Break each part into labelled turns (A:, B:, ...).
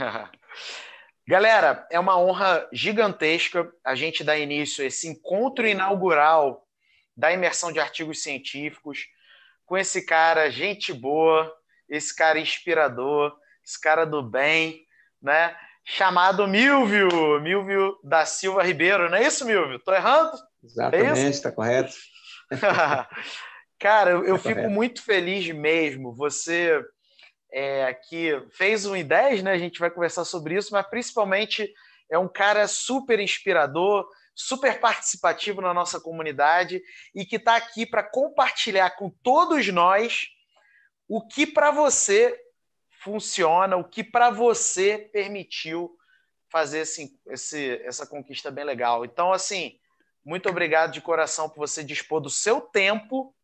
A: Galera, é uma honra gigantesca a gente dar início a esse encontro inaugural da imersão de artigos científicos com esse cara, gente boa, esse cara inspirador, esse cara do bem, né? Chamado Milvio, Milvio da Silva Ribeiro, não é isso, Milvio? Tô errando?
B: Exatamente, está é correto.
A: cara, eu, eu tá fico correto. muito feliz mesmo. Você é, que fez um I10, né? A gente vai conversar sobre isso, mas principalmente é um cara super inspirador, super participativo na nossa comunidade e que está aqui para compartilhar com todos nós o que para você funciona, o que para você permitiu fazer esse, esse, essa conquista bem legal. Então, assim, muito obrigado de coração por você dispor do seu tempo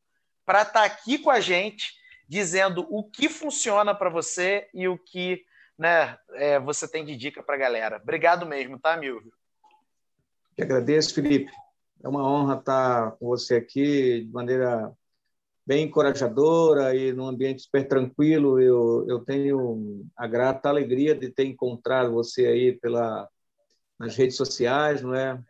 A: para estar tá aqui com a gente dizendo o que funciona para você e o que né, é, você tem de dica para a galera. Obrigado mesmo, tá, Milvio?
B: Que agradeço, Felipe. É uma honra estar com você aqui de maneira bem encorajadora e num ambiente super tranquilo. Eu, eu tenho a grata alegria de ter encontrado você aí pela, nas redes sociais, não é?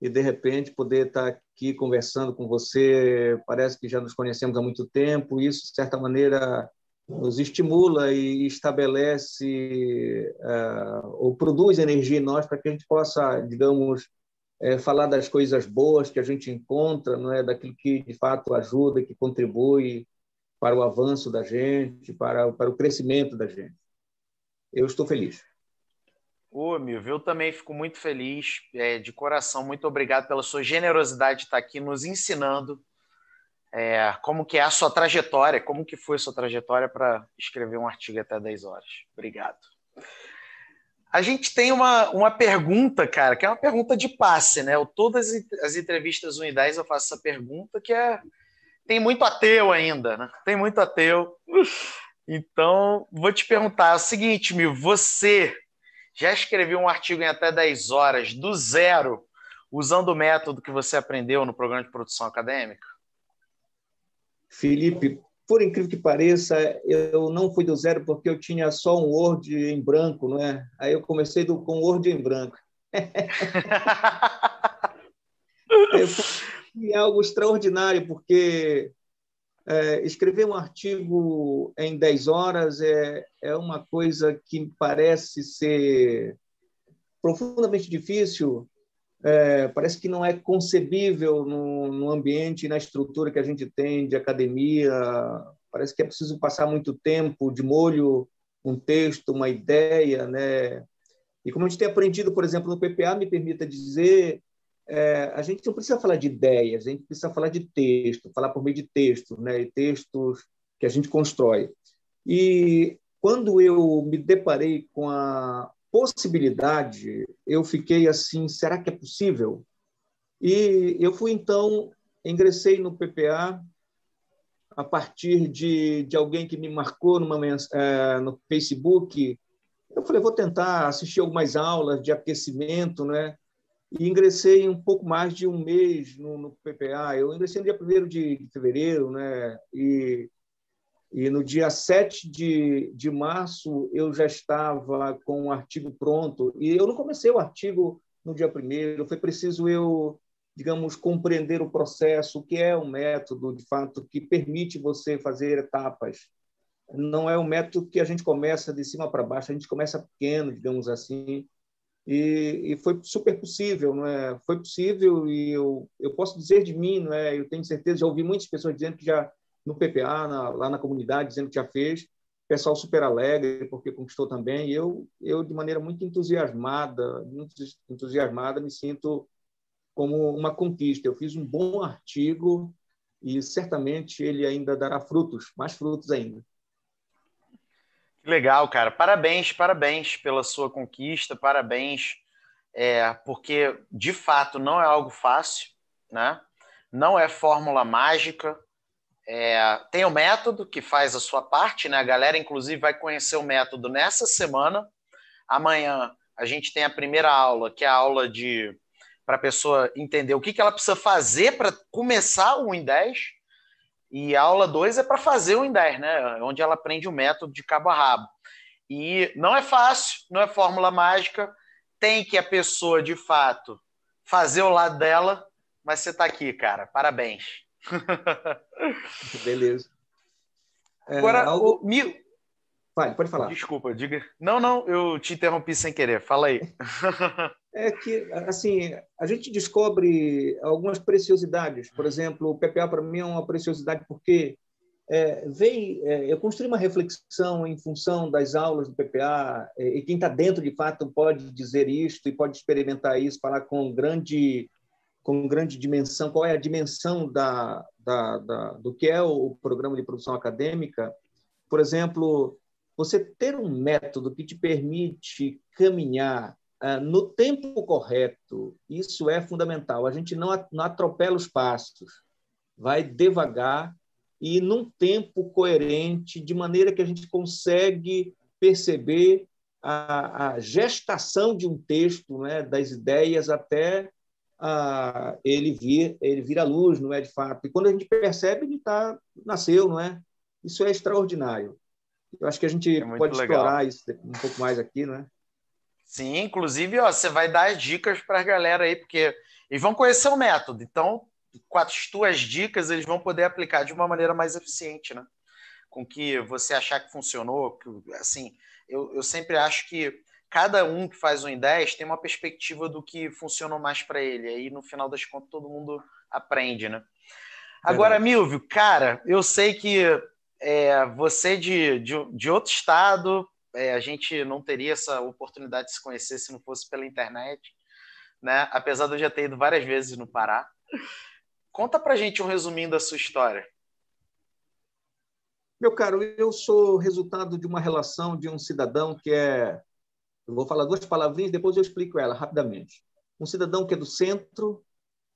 B: E de repente poder estar aqui conversando com você. Parece que já nos conhecemos há muito tempo. Isso, de certa maneira, nos estimula e estabelece uh, ou produz energia em nós para que a gente possa, digamos, é, falar das coisas boas que a gente encontra, não é, daquilo que de fato ajuda, que contribui para o avanço da gente, para, para o crescimento da gente. Eu estou feliz.
A: Ô, Milvio, eu também fico muito feliz, é, de coração. Muito obrigado pela sua generosidade de estar aqui nos ensinando é, como que é a sua trajetória, como que foi a sua trajetória para escrever um artigo até 10 horas. Obrigado. A gente tem uma, uma pergunta, cara, que é uma pergunta de passe, né? Eu, todas as entrevistas 1 e 10 eu faço essa pergunta, que é. Tem muito ateu ainda, né? Tem muito ateu. Então, vou te perguntar é o seguinte, Mil, você já escreveu um artigo em até 10 horas, do zero, usando o método que você aprendeu no programa de produção acadêmica?
B: Felipe, por incrível que pareça, eu não fui do zero porque eu tinha só um Word em branco, não é? Aí eu comecei do, com Word em branco. foi algo extraordinário, porque é, escrever um artigo em 10 horas é, é uma coisa que parece ser profundamente difícil, é, parece que não é concebível no, no ambiente na estrutura que a gente tem de academia. Parece que é preciso passar muito tempo de molho um texto, uma ideia, né? E como a gente tem aprendido, por exemplo, no PPA, me permita dizer, é, a gente não precisa falar de ideias, a gente precisa falar de texto, falar por meio de textos, né? E textos que a gente constrói. E quando eu me deparei com a possibilidade, eu fiquei assim, será que é possível? E eu fui então, ingressei no PPA a partir de, de alguém que me marcou numa, é, no Facebook. Eu falei, vou tentar assistir algumas aulas de aquecimento, né? E ingressei um pouco mais de um mês no, no PPA. Eu ingressei no dia 1 de, fevereiro, né? E, e no dia 7 de, de março eu já estava com o artigo pronto. E eu não comecei o artigo no dia 1 foi preciso eu, digamos, compreender o processo, o que é um método, de fato, que permite você fazer etapas. Não é um método que a gente começa de cima para baixo, a gente começa pequeno, digamos assim, e, e, foi super possível, não é? Foi possível e eu, eu posso dizer de mim, não é? Eu tenho certeza, já ouvi muitas pessoas dizendo que já no PPA, na, lá na comunidade, dizendo que já fez, pessoal super alegre porque conquistou também. E eu, eu de maneira muito entusiasmada, muito entusiasmada, me sinto como uma conquista. Eu fiz um bom artigo e certamente ele ainda dará frutos, mais frutos ainda.
A: Legal, cara. Parabéns, parabéns pela sua conquista, parabéns, é, porque de fato não é algo fácil, né? Não é fórmula mágica. É, tem o método que faz a sua parte, né? A galera, inclusive, vai conhecer o método nessa semana. Amanhã a gente tem a primeira aula, que é a aula de para a pessoa entender o que, que ela precisa fazer para começar o Win 10 e a aula 2 é para fazer o em 10, né? Onde ela aprende o método de cabo a rabo. E não é fácil, não é fórmula mágica, tem que a pessoa, de fato, fazer o lado dela, mas você está aqui, cara. Parabéns.
B: Beleza.
A: É, Agora, algo... o, mil...
B: Fale, pode falar.
A: Desculpa, diga. Não, não, eu te interrompi sem querer. Fala aí.
B: é que, assim, a gente descobre algumas preciosidades. Por exemplo, o PPA para mim é uma preciosidade porque é, veio, é, eu construí uma reflexão em função das aulas do PPA é, e quem está dentro de fato pode dizer isto e pode experimentar isso, falar com grande com grande dimensão, qual é a dimensão da, da, da do que é o programa de produção acadêmica. Por exemplo, você ter um método que te permite caminhar uh, no tempo correto, isso é fundamental. A gente não, atropela os passos, vai devagar e num tempo coerente, de maneira que a gente consegue perceber a, a gestação de um texto, né, das ideias até a, ele vir ele vir à luz, não é de fato. E quando a gente percebe, ele tá nasceu, não é? Isso é extraordinário. Eu acho que a gente é pode legal. explorar isso um pouco mais aqui, não é?
A: Sim, inclusive, ó, você vai dar dicas para a galera aí, porque eles vão conhecer o método. Então, com as tuas dicas, eles vão poder aplicar de uma maneira mais eficiente, né? Com que você achar que funcionou. Que, assim, eu, eu sempre acho que cada um que faz um em 10 tem uma perspectiva do que funcionou mais para ele. Aí, no final das contas, todo mundo aprende, né? Agora, Milvio, cara, eu sei que é, você de, de, de, outro estado, é, a gente não teria essa oportunidade de se conhecer se não fosse pela internet, né? Apesar de eu já ter ido várias vezes no Pará. Conta pra gente um resuminho da sua história.
B: Meu caro, eu sou resultado de uma relação de um cidadão que é. Eu vou falar duas palavrinhas, depois eu explico ela rapidamente. Um cidadão que é do centro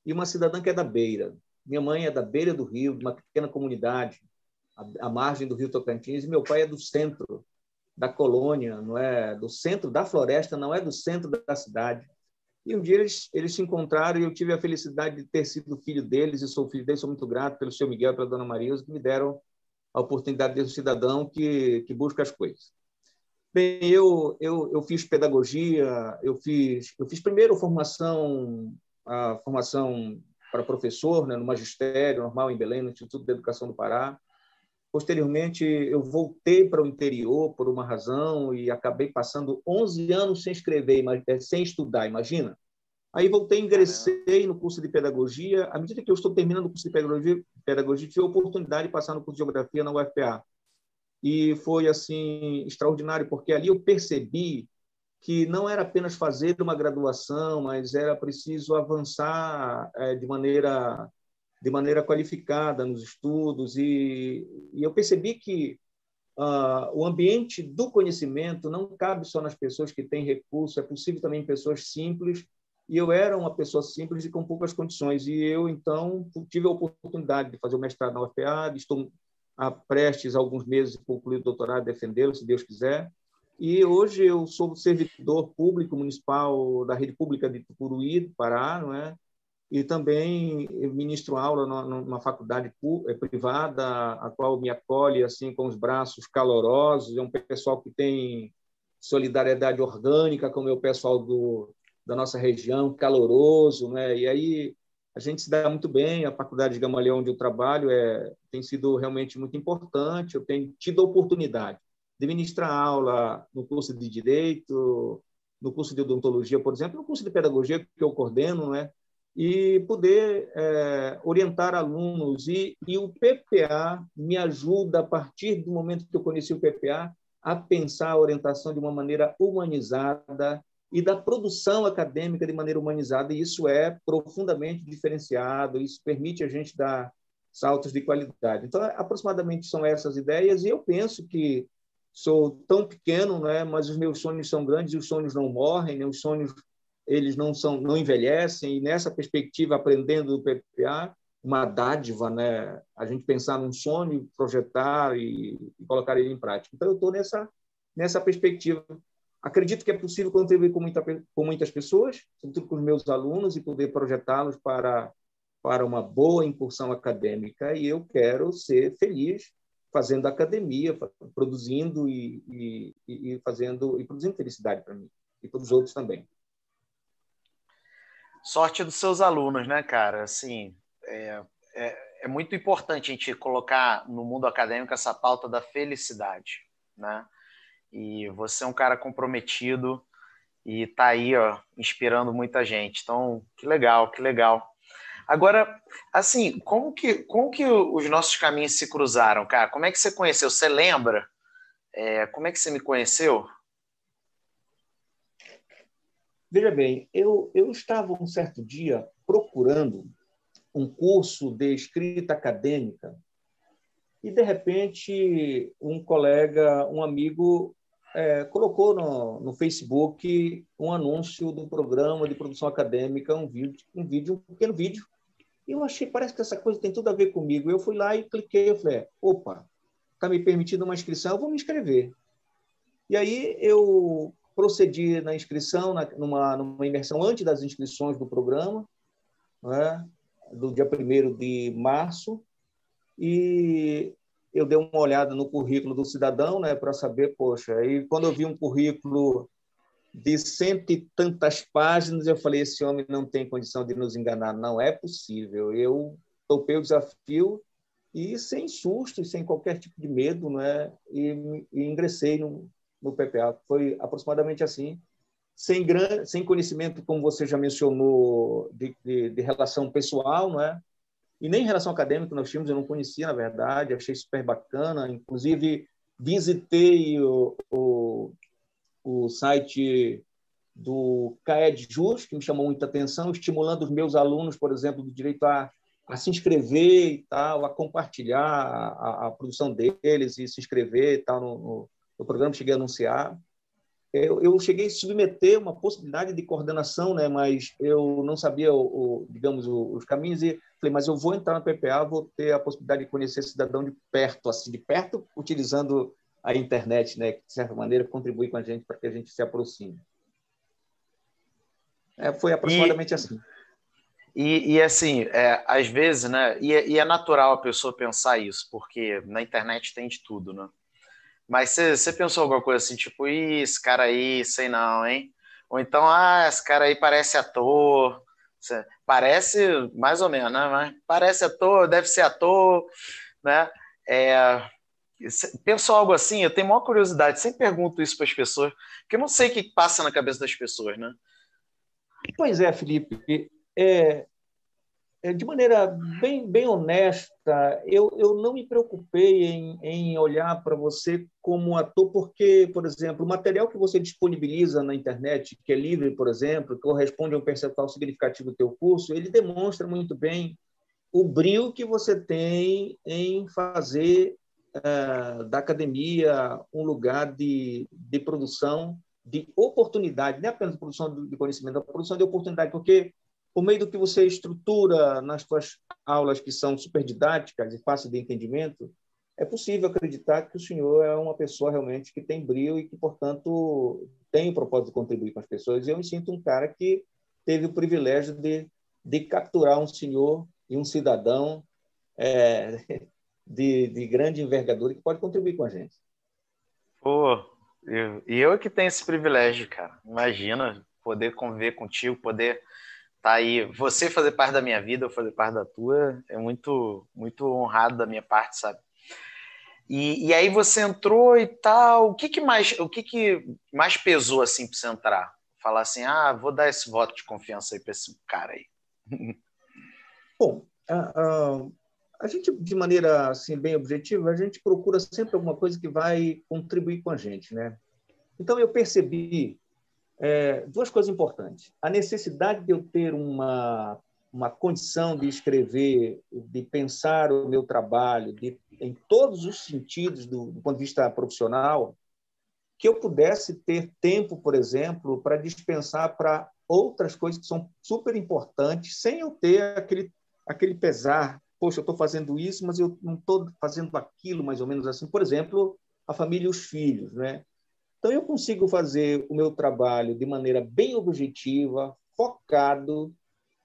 B: e uma cidadã que é da beira. Minha mãe é da beira do rio, de uma pequena comunidade, à margem do rio Tocantins, e meu pai é do centro da colônia, não é do centro da floresta, não é do centro da cidade. E um dia eles, eles se encontraram e eu tive a felicidade de ter sido filho deles, e sou filho deles, sou muito grato pelo seu Miguel e pela dona Maria, que me deram a oportunidade de ser um cidadão que, que busca as coisas. Bem, eu, eu, eu fiz pedagogia, eu fiz, eu fiz primeiro formação, a formação para professor, né, no magistério normal em Belém, no Instituto de Educação do Pará. Posteriormente, eu voltei para o interior por uma razão e acabei passando 11 anos sem escrever, eh, sem estudar, imagina. Aí voltei, ingressei no curso de pedagogia. À medida que eu estou terminando o curso de pedagogia, pedagogia tive a oportunidade de passar no curso de geografia na UFPA. E foi assim extraordinário, porque ali eu percebi que não era apenas fazer uma graduação, mas era preciso avançar é, de maneira de maneira qualificada nos estudos e, e eu percebi que uh, o ambiente do conhecimento não cabe só nas pessoas que têm recurso, é possível também em pessoas simples e eu era uma pessoa simples e com poucas condições e eu então tive a oportunidade de fazer o mestrado na UFPA, estou a prestes a alguns meses de concluir o doutorado, defendê-lo, se Deus quiser. E hoje eu sou servidor público municipal da rede pública de Tucuruí, Pará, não é? E também ministro aula numa faculdade eh, privada, a qual me acolhe assim com os braços calorosos. É um pessoal que tem solidariedade orgânica, como é o pessoal do, da nossa região, caloroso, né? E aí a gente se dá muito bem. A faculdade de Gamaleão, onde eu trabalho, é, tem sido realmente muito importante. Eu tenho tido a oportunidade de ministrar aula no curso de Direito, no curso de Odontologia, por exemplo, no curso de Pedagogia que eu coordeno, né? E poder é, orientar alunos. E, e o PPA me ajuda, a partir do momento que eu conheci o PPA, a pensar a orientação de uma maneira humanizada e da produção acadêmica de maneira humanizada, e isso é profundamente diferenciado, isso permite a gente dar saltos de qualidade. Então, aproximadamente são essas ideias, e eu penso que sou tão pequeno, né, mas os meus sonhos são grandes e os sonhos não morrem, né, os sonhos eles não são não envelhecem e nessa perspectiva aprendendo do PPA uma dádiva né? A gente pensar num sonho projetar e, e colocar ele em prática. Então eu estou nessa nessa perspectiva. Acredito que é possível contribuir com, muita, com muitas pessoas sobretudo com os meus alunos e poder projetá-los para para uma boa incursão acadêmica e eu quero ser feliz fazendo academia, produzindo e, e, e fazendo e produzindo felicidade para mim e para os outros também.
A: Sorte dos seus alunos, né, cara? Assim, é, é, é muito importante a gente colocar no mundo acadêmico essa pauta da felicidade, né? E você é um cara comprometido e tá aí, ó, inspirando muita gente. Então, que legal, que legal. Agora, assim, como que, como que os nossos caminhos se cruzaram, cara? Como é que você conheceu? Você lembra? É, como é que você me conheceu?
B: Veja bem, eu, eu estava um certo dia procurando um curso de escrita acadêmica e, de repente, um colega, um amigo, é, colocou no, no Facebook um anúncio do programa de produção acadêmica, um vídeo, um vídeo, um pequeno vídeo, eu achei, parece que essa coisa tem tudo a ver comigo. Eu fui lá e cliquei, eu falei, opa, está me permitindo uma inscrição, eu vou me inscrever. E aí eu procedi na inscrição, na, numa, numa imersão antes das inscrições do programa, né, do dia 1 de março, e eu dei uma olhada no currículo do cidadão, né, para saber, poxa, e quando eu vi um currículo de cento e tantas páginas, eu falei: esse homem não tem condição de nos enganar, não é possível. Eu topei o desafio e sem susto sem qualquer tipo de medo, né? E, e ingressei no, no PPA. Foi aproximadamente assim, sem gran, sem conhecimento, como você já mencionou, de, de, de relação pessoal, não é? E nem relação acadêmica nós tínhamos, eu não conhecia, na verdade, achei super bacana. Inclusive, visitei o, o o site do CAED Jus, que me chamou muita atenção, estimulando os meus alunos, por exemplo, do direito a, a se inscrever e tal, a compartilhar a, a produção deles e se inscrever e tal no, no, no programa, cheguei a anunciar. Eu, eu, cheguei a submeter uma possibilidade de coordenação, né, mas eu não sabia, o, o digamos, o, os caminhos e falei, mas eu vou entrar no PPA, vou ter a possibilidade de conhecer cidadão de perto, assim, de perto, utilizando a internet, né, que de certa maneira contribui com a gente para que a gente se aproxime. É, foi aproximadamente
A: e,
B: assim.
A: E, e assim, é, às vezes, né, e, é, e, é natural a pessoa pensar isso, porque na internet tem de tudo, né? Mas você pensou alguma coisa assim, tipo, Ih, esse cara aí, sei não, hein? Ou então, ah, esse cara aí parece ator. Parece, mais ou menos, né? Mas parece ator, deve ser ator, né? É, Pensou algo assim? Eu tenho maior curiosidade, sempre pergunto isso para as pessoas, porque eu não sei o que passa na cabeça das pessoas, né?
B: Pois é, Felipe. É, de maneira bem, bem honesta, eu, eu não me preocupei em, em olhar para você como ator, porque, por exemplo, o material que você disponibiliza na internet, que é livre, por exemplo, corresponde a um percentual significativo do teu curso, ele demonstra muito bem o brilho que você tem em fazer uh, da academia um lugar de, de produção de oportunidade, não é apenas produção de conhecimento, é produção de oportunidade, porque por meio do que você estrutura nas suas aulas que são super didáticas e fáceis de entendimento, é possível acreditar que o senhor é uma pessoa realmente que tem brilho e que, portanto, tem o propósito de contribuir com as pessoas. E eu me sinto um cara que teve o privilégio de, de capturar um senhor e um cidadão é, de, de grande envergadura que pode contribuir com a gente.
A: Pô, eu, e eu que tenho esse privilégio, cara. Imagina poder conviver contigo, poder tá aí, você fazer parte da minha vida, eu fazer parte da tua, é muito, muito honrado da minha parte, sabe? E, e aí você entrou e tal, o que, que mais, o que, que mais pesou assim para você entrar? Falar assim, ah, vou dar esse voto de confiança aí para esse cara aí.
B: Bom, uh, a gente, de maneira assim, bem objetiva, a gente procura sempre alguma coisa que vai contribuir com a gente. Né? Então, eu percebi é, duas coisas importantes. A necessidade de eu ter uma, uma condição de escrever, de pensar o meu trabalho de, em todos os sentidos do, do ponto de vista profissional, que eu pudesse ter tempo, por exemplo, para dispensar para outras coisas que são super importantes, sem eu ter aquele, aquele pesar poxa, eu estou fazendo isso, mas eu não estou fazendo aquilo, mais ou menos assim. Por exemplo, a família e os filhos, né? Então, eu consigo fazer o meu trabalho de maneira bem objetiva, focado,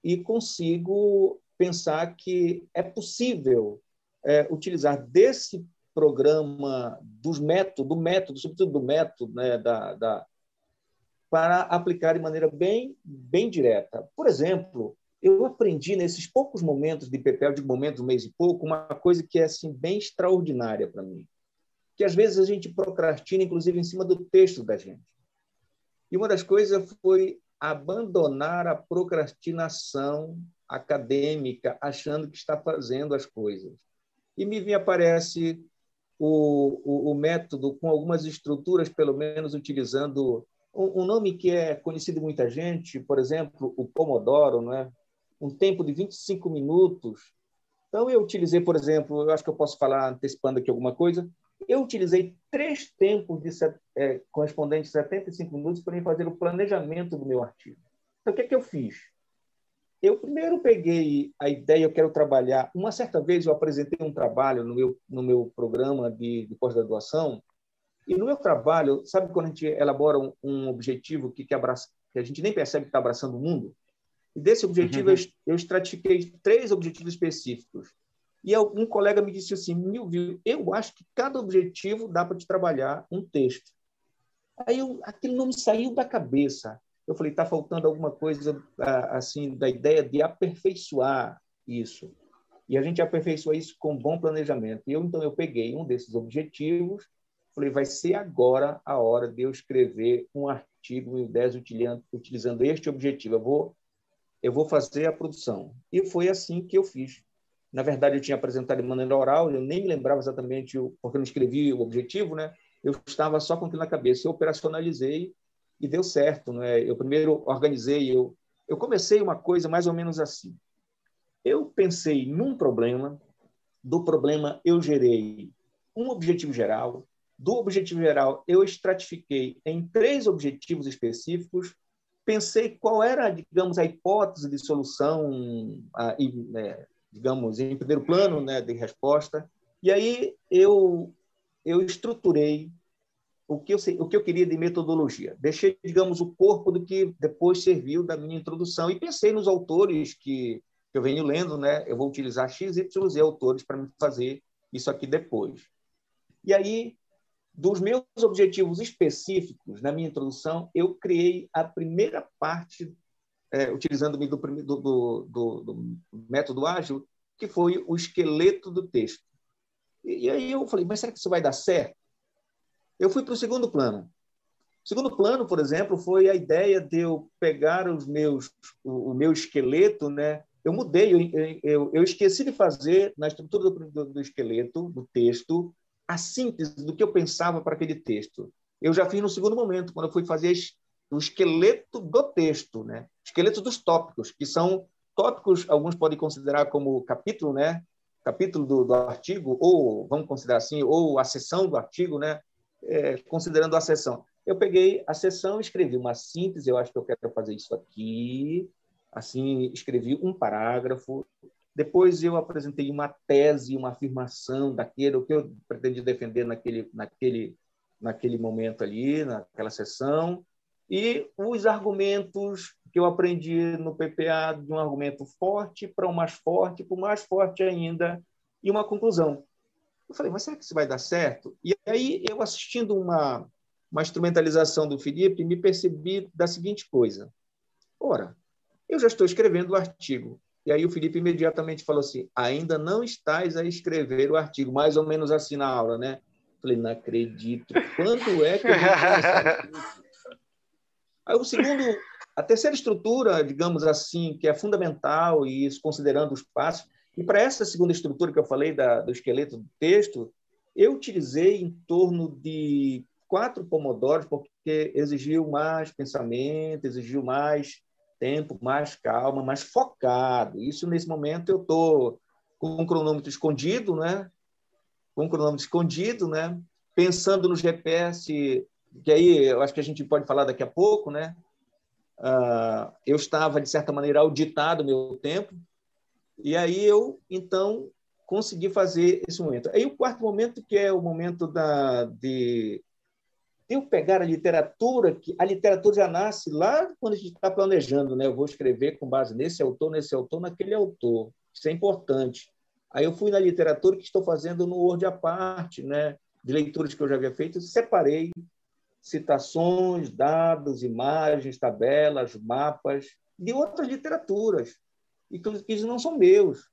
B: e consigo pensar que é possível é, utilizar desse programa dos métodos, do método, sobretudo do método, né, da, da, para aplicar de maneira bem, bem direta. Por exemplo, eu aprendi nesses poucos momentos de PPL, de momentos, um mês e pouco, uma coisa que é assim bem extraordinária para mim, que às vezes a gente procrastina, inclusive em cima do texto da gente. E uma das coisas foi abandonar a procrastinação acadêmica, achando que está fazendo as coisas. E me aparece o, o, o método com algumas estruturas, pelo menos utilizando um, um nome que é conhecido de muita gente, por exemplo, o Pomodoro, não é? um tempo de 25 minutos. Então, eu utilizei, por exemplo, eu acho que eu posso falar antecipando aqui alguma coisa, eu utilizei três tempos de, é, correspondentes a 75 minutos para fazer o planejamento do meu artigo. Então, o que, é que eu fiz? Eu primeiro peguei a ideia, eu quero trabalhar. Uma certa vez eu apresentei um trabalho no meu, no meu programa de, de pós-graduação, e no meu trabalho, sabe quando a gente elabora um, um objetivo que, que, abraça, que a gente nem percebe que está abraçando o mundo? E desse objetivo uhum. eu, eu estratifiquei três objetivos específicos. E um colega me disse assim, Milvio, eu acho que cada objetivo dá para te trabalhar um texto. Aí eu, aquilo não me saiu da cabeça. Eu falei, está faltando alguma coisa assim da ideia de aperfeiçoar isso. E a gente aperfeiçoa isso com bom planejamento. E eu então eu peguei um desses objetivos, falei, vai ser agora a hora de eu escrever um artigo em 10 utilizando, utilizando este objetivo. Eu vou eu vou fazer a produção. E foi assim que eu fiz. Na verdade, eu tinha apresentado de maneira oral, eu nem me lembrava exatamente, o, porque eu não escrevi o objetivo, né? Eu estava só com aquilo na cabeça. Eu operacionalizei e deu certo, né? Eu primeiro organizei, eu, eu comecei uma coisa mais ou menos assim. Eu pensei num problema, do problema eu gerei um objetivo geral, do objetivo geral eu estratifiquei em três objetivos específicos pensei qual era, digamos, a hipótese de solução, a, né, digamos, em primeiro plano, né, de resposta. E aí eu eu estruturei o que eu o que eu queria de metodologia. Deixei, digamos, o corpo do que depois serviu da minha introdução e pensei nos autores que, que eu venho lendo, né? Eu vou utilizar X, Y, Z autores para me fazer isso aqui depois. E aí dos meus objetivos específicos, na minha introdução, eu criei a primeira parte, é, utilizando-me do, do, do, do, método ágil, que foi o esqueleto do texto. E, e, aí eu falei, mas será que isso vai dar certo? Eu fui para o segundo plano. O segundo plano, por exemplo, foi a ideia de eu pegar os meus, o, o meu esqueleto, né? Eu mudei, eu, eu, eu, esqueci de fazer na estrutura do, do esqueleto, do texto, a síntese do que eu pensava para aquele texto. Eu já fiz no segundo momento, quando eu fui fazer o esqueleto do texto, né? Esqueleto dos tópicos, que são tópicos, alguns podem considerar como capítulo, né? capítulo do, do artigo, ou vamos considerar assim, ou a seção do artigo, né? É, considerando a seção. Eu peguei a seção, escrevi uma síntese, eu acho que eu quero fazer isso aqui, assim, escrevi um parágrafo, depois eu apresentei uma tese, uma afirmação daquele, o que eu pretendi defender naquele, naquele, naquele momento ali, naquela sessão, e os argumentos que eu aprendi no PPA de um argumento forte para um mais forte, para o mais forte ainda, e uma conclusão. Eu falei, mas será que isso vai dar certo? E aí, eu assistindo uma, uma instrumentalização do Felipe, me percebi da seguinte coisa. Ora, eu já estou escrevendo o artigo. E aí o Felipe imediatamente falou assim: ainda não estás a escrever o artigo, mais ou menos assim na aula, né? Falei, não acredito. Quando é que eu vou Aí o segundo, a terceira estrutura, digamos assim, que é fundamental, e isso considerando os passos, e para essa segunda estrutura que eu falei da, do esqueleto do texto, eu utilizei em torno de quatro pomodoros, porque exigiu mais pensamento, exigiu mais tempo, mais calma, mais focado. Isso, nesse momento, eu estou com um cronômetro escondido, né? com um cronômetro escondido, né? pensando no GPS, que aí eu acho que a gente pode falar daqui a pouco, né? Uh, eu estava, de certa maneira, auditado o meu tempo, e aí eu, então, consegui fazer esse momento. Aí o quarto momento, que é o momento da, de eu pegar a literatura, que a literatura já nasce lá quando a gente está planejando, né? Eu vou escrever com base nesse autor, nesse autor, naquele autor. Isso é importante. Aí eu fui na literatura que estou fazendo no Word à parte, né? de leituras que eu já havia feito, separei citações, dados, imagens, tabelas, mapas de outras literaturas, e que não são meus.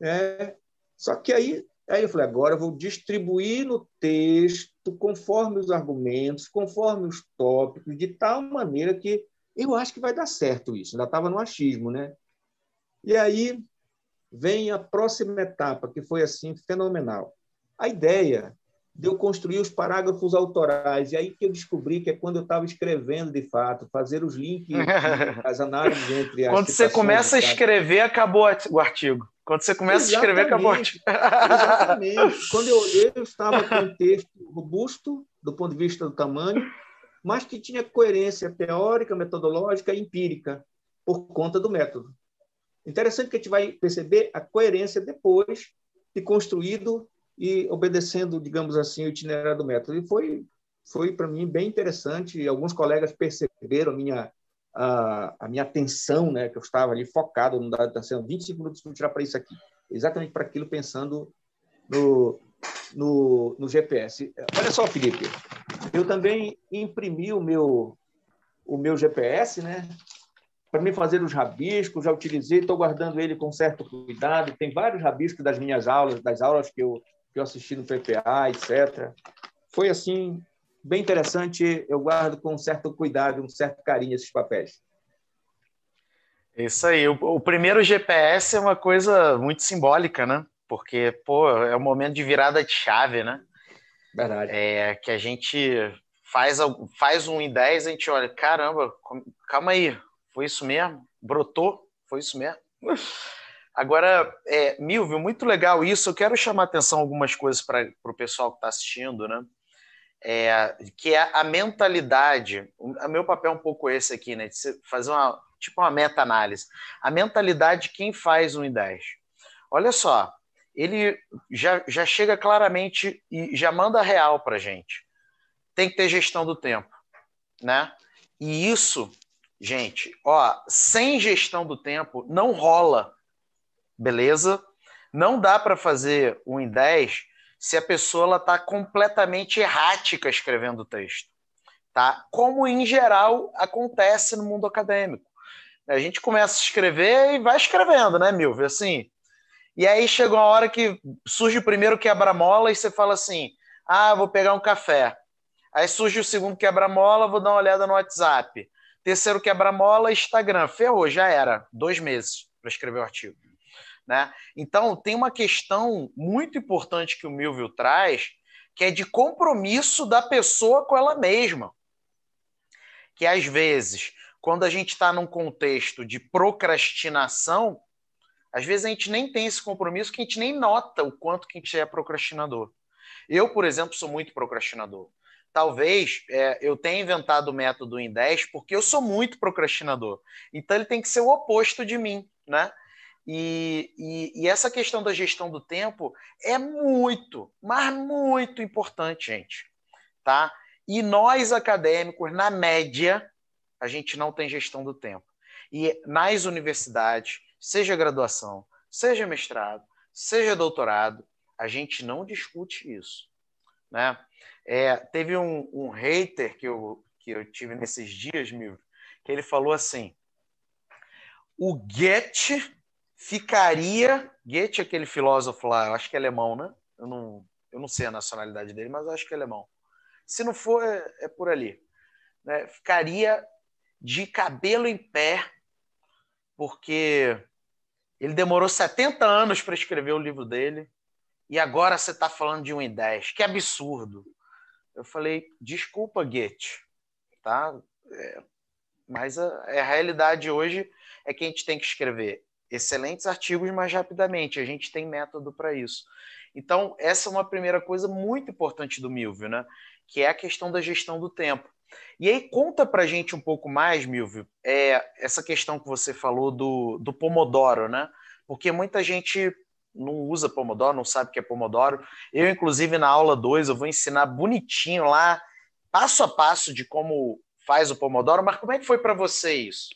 B: É, só que aí, aí eu falei, agora eu vou distribuir no texto, conforme os argumentos, conforme os tópicos, de tal maneira que eu acho que vai dar certo isso. Ainda estava no achismo, né? E aí vem a próxima etapa, que foi assim fenomenal. A ideia de eu construir os parágrafos autorais. E aí que eu descobri que é quando eu estava escrevendo de fato, fazer os links, as análises entre as.
A: Quando você começa a escrever, acabou o artigo. Quando você começa Exatamente. a escrever, acabou o artigo.
B: Exatamente. Quando eu olhei, eu estava com um texto robusto, do ponto de vista do tamanho, mas que tinha coerência teórica, metodológica e empírica, por conta do método. Interessante que a gente vai perceber a coerência depois de construído e obedecendo, digamos assim, o itinerário do método. E foi, foi para mim bem interessante. Alguns colegas perceberam a minha, a, a minha atenção, né, que eu estava ali focado dado, está sendo 25 minutos para tirar para isso aqui, exatamente para aquilo, pensando no, no, no GPS. Olha só, Felipe, eu também imprimi o meu, o meu GPS, né? Para me fazer os rabiscos, já utilizei, estou guardando ele com certo cuidado. Tem vários rabiscos das minhas aulas, das aulas que eu que eu assisti no PPA, etc. Foi assim bem interessante. Eu guardo com um certo cuidado, um certo carinho esses papéis.
A: Isso aí. O, o primeiro GPS é uma coisa muito simbólica, né? Porque pô, é um momento de virada de chave, né?
B: Verdade.
A: É que a gente faz faz um em 10, a gente olha, caramba, calma aí, foi isso mesmo? Brotou? Foi isso mesmo? Agora, é, Milvio, muito legal isso. Eu quero chamar atenção algumas coisas para o pessoal que está assistindo, né? É, que é a mentalidade. O meu papel é um pouco esse aqui, né? De fazer uma tipo uma meta-análise. A mentalidade de quem faz um 10. Olha só, ele já, já chega claramente e já manda real para gente. Tem que ter gestão do tempo, né? E isso, gente, ó, sem gestão do tempo não rola beleza? Não dá para fazer um em 10 se a pessoa está completamente errática escrevendo o texto. Tá? Como, em geral, acontece no mundo acadêmico. A gente começa a escrever e vai escrevendo, né, Milvio? Assim, e aí chega uma hora que surge o primeiro quebra-mola e você fala assim: ah, vou pegar um café. Aí surge o segundo quebra-mola, vou dar uma olhada no WhatsApp. Terceiro quebra-mola, Instagram. Ferrou, já era. Dois meses para escrever o artigo. Né? Então, tem uma questão muito importante que o Milvio traz, que é de compromisso da pessoa com ela mesma. Que às vezes, quando a gente está num contexto de procrastinação, às vezes a gente nem tem esse compromisso, que a gente nem nota o quanto que a gente é procrastinador. Eu, por exemplo, sou muito procrastinador. Talvez é, eu tenha inventado o método em 10 porque eu sou muito procrastinador. Então ele tem que ser o oposto de mim, né? E, e, e, essa questão da gestão do tempo é muito, mas muito importante, gente. Tá? E nós, acadêmicos, na média, a gente não tem gestão do tempo. E nas universidades, seja graduação, seja mestrado, seja doutorado, a gente não discute isso. Né? É, teve um, um hater que eu, que eu tive nesses dias, Mil, que ele falou assim: o Goethe ficaria. Goethe, aquele filósofo lá, eu acho que é alemão, né? Eu não, eu não sei a nacionalidade dele, mas eu acho que é alemão. Se não for, é, é por ali. Né? Ficaria de cabelo em pé, porque ele demorou 70 anos para escrever o livro dele, e agora você está falando de 1 em 10. Que absurdo. Eu falei, desculpa, Goethe, tá? É, mas a, a realidade hoje é que a gente tem que escrever excelentes artigos mais rapidamente. A gente tem método para isso. Então, essa é uma primeira coisa muito importante do Milvio, né? Que é a questão da gestão do tempo. E aí, conta para a gente um pouco mais, Milvio, é, essa questão que você falou do, do Pomodoro, né? Porque muita gente não usa Pomodoro, não sabe o que é Pomodoro. Eu, inclusive, na aula 2, eu vou ensinar bonitinho lá, passo a passo, de como faz o Pomodoro. Mas como é que foi para você isso?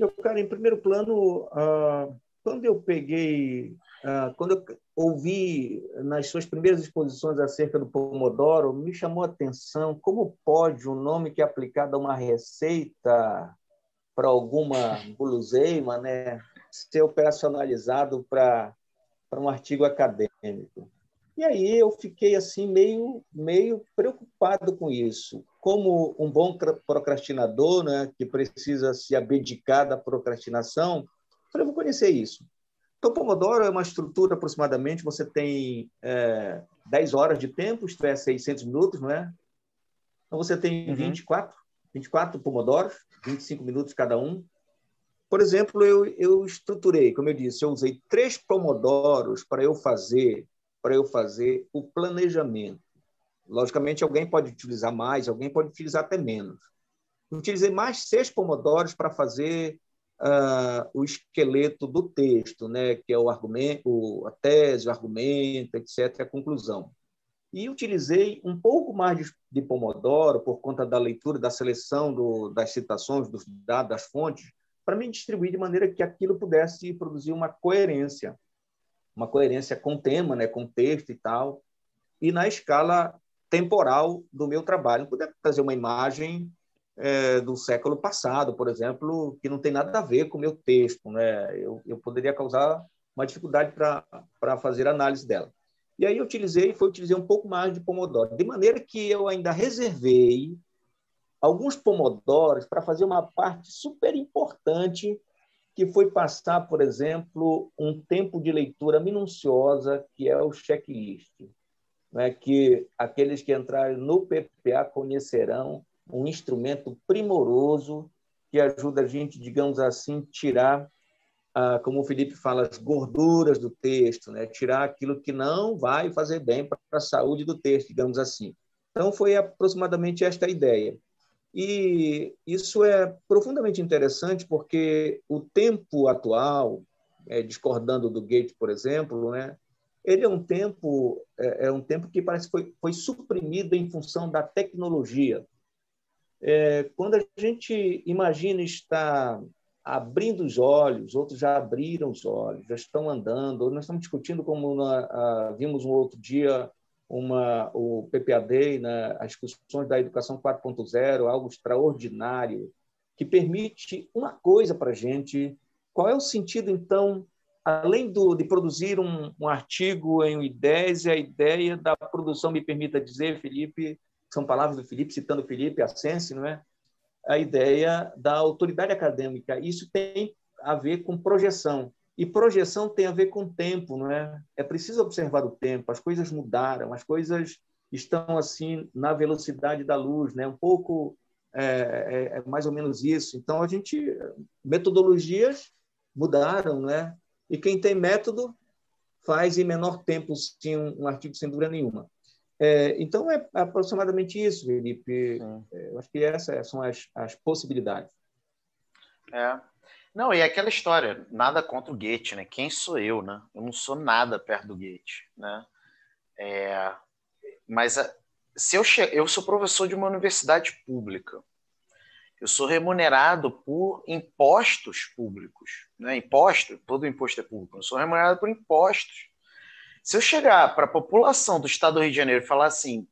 B: Eu, cara, em primeiro plano, uh, quando eu peguei, uh, quando eu ouvi nas suas primeiras exposições acerca do Pomodoro, me chamou a atenção como pode um nome que é aplicado a uma receita para alguma guloseima, né, ser operacionalizado para um artigo acadêmico. E aí eu fiquei assim meio meio preocupado com isso. Como um bom procrastinador, né, que precisa se abdicar da procrastinação, falei, vou conhecer isso. Então, Pomodoro é uma estrutura aproximadamente, você tem é, 10 horas de tempo, isto é, 600 minutos, não é? Então, você tem uhum. 24, 24 Pomodoros, 25 minutos cada um. Por exemplo, eu, eu estruturei, como eu disse, eu usei três Pomodoros para eu fazer para eu fazer o planejamento. Logicamente, alguém pode utilizar mais, alguém pode utilizar até menos. Utilizei mais seis pomodoros para fazer uh, o esqueleto do texto, né, que é o argumento, a tese, o argumento, etc., a conclusão. E utilizei um pouco mais de, de Pomodoro, por conta da leitura, da seleção do, das citações, dos dados, das fontes, para me distribuir de maneira que aquilo pudesse produzir uma coerência uma coerência com o tema, né, com o texto e tal, e na escala temporal do meu trabalho. Não poder trazer uma imagem é, do século passado, por exemplo, que não tem nada a ver com o meu texto. Né? Eu, eu poderia causar uma dificuldade para fazer análise dela. E aí eu utilizei, foi utilizei um pouco mais de Pomodoro, de maneira que eu ainda reservei alguns Pomodoros para fazer uma parte super importante que foi passar, por exemplo, um tempo de leitura minuciosa, que é o checklist, né? que aqueles que entrarem no PPA conhecerão um instrumento primoroso que ajuda a gente, digamos assim, tirar, ah, como o Felipe fala, as gorduras do texto, né? tirar aquilo que não vai fazer bem para a saúde do texto, digamos assim. Então, foi aproximadamente esta a ideia. E isso é profundamente interessante porque o tempo atual, é, discordando do Gates, por exemplo, né, ele é um tempo é, é um tempo que parece que foi, foi suprimido em função da tecnologia. É, quando a gente imagina estar abrindo os olhos, outros já abriram os olhos, já estão andando. Nós estamos discutindo como na, a, vimos um outro dia uma, o PPAD, né, as discussões da educação 4.0, algo extraordinário, que permite uma coisa para a gente. Qual é o sentido, então, além do, de produzir um, um artigo em ideias, a ideia da produção, me permita dizer, Felipe, são palavras do Felipe, citando Felipe Assensi, não é? A ideia da autoridade acadêmica. Isso tem a ver com projeção. E projeção tem a ver com tempo, não é? É preciso observar o tempo. As coisas mudaram, as coisas estão assim na velocidade da luz, né? Um pouco é, é, é mais ou menos isso. Então a gente metodologias mudaram, né? E quem tem método faz em menor tempo sim um, um artigo sem dúvida nenhuma. É, então é aproximadamente isso, Felipe. É, eu acho que essas são as, as possibilidades.
A: É, não, e é aquela história, nada contra o Goethe, né? Quem sou eu, né? Eu não sou nada perto do Goethe, né? É, mas se eu, che... eu sou professor de uma universidade pública, eu sou remunerado por impostos públicos, né? Imposto, todo imposto é público. Eu sou remunerado por impostos. Se eu chegar para a população do Estado do Rio de Janeiro e falar assim,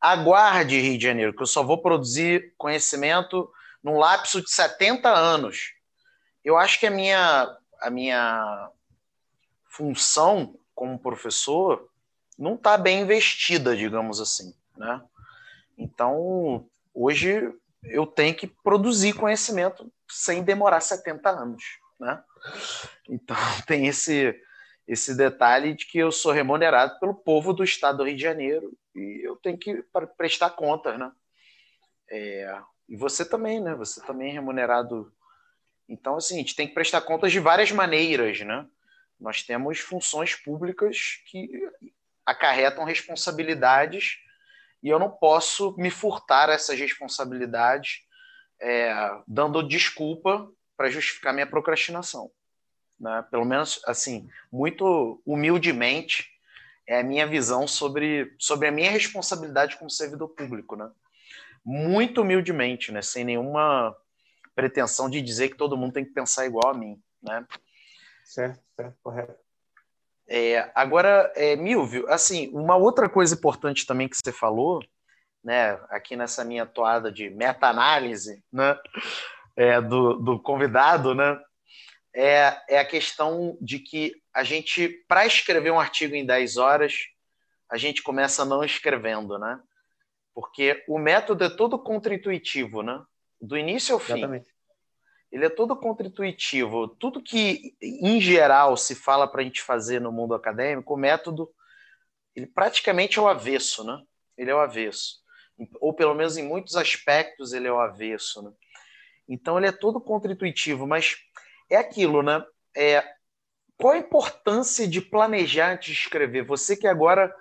A: aguarde Rio de Janeiro, que eu só vou produzir conhecimento num lapso de 70 anos eu acho que a minha, a minha função como professor não está bem investida, digamos assim, né? Então, hoje eu tenho que produzir conhecimento sem demorar 70 anos, né? Então, tem esse esse detalhe de que eu sou remunerado pelo povo do estado do Rio de Janeiro e eu tenho que prestar contas, né? É, e você também, né? Você também é remunerado então, assim, a gente tem que prestar contas de várias maneiras, né? Nós temos funções públicas que acarretam responsabilidades e eu não posso me furtar essas responsabilidades é, dando desculpa para justificar minha procrastinação. Né? Pelo menos, assim, muito humildemente, é a minha visão sobre, sobre a minha responsabilidade como servidor público. Né? Muito humildemente, né? sem nenhuma pretensão de dizer que todo mundo tem que pensar igual a mim, né?
B: Certo, certo, correto.
A: É, agora, é, Milvio, assim, uma outra coisa importante também que você falou, né, aqui nessa minha toada de meta-análise, né, é, do, do convidado, né, é, é a questão de que a gente, para escrever um artigo em 10 horas, a gente começa não escrevendo, né? Porque o método é todo contra-intuitivo, né? Do início ao fim. Exatamente ele é todo contra-intuitivo. Tudo que, em geral, se fala para a gente fazer no mundo acadêmico, o método, ele praticamente é o avesso, né? Ele é o avesso. Ou, pelo menos, em muitos aspectos, ele é o avesso, né? Então, ele é todo contra-intuitivo, mas é aquilo, né? É, qual a importância de planejar antes de escrever? Você que agora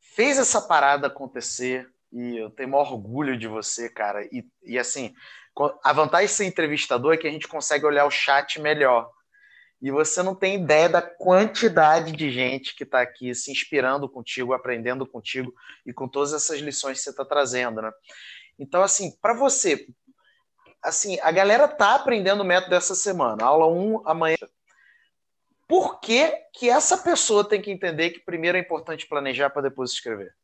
A: fez essa parada acontecer, e eu tenho maior orgulho de você, cara. E, e assim, a vantagem de ser entrevistador é que a gente consegue olhar o chat melhor. E você não tem ideia da quantidade de gente que está aqui se inspirando contigo, aprendendo contigo e com todas essas lições que você está trazendo, né? Então, assim, para você, assim, a galera tá aprendendo o método dessa semana, aula 1 amanhã. Por que, que essa pessoa tem que entender que primeiro é importante planejar para depois escrever?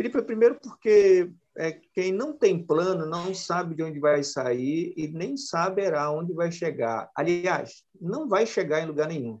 B: Felipe, primeiro porque é, quem não tem plano não sabe de onde vai sair e nem saberá onde vai chegar. Aliás, não vai chegar em lugar nenhum.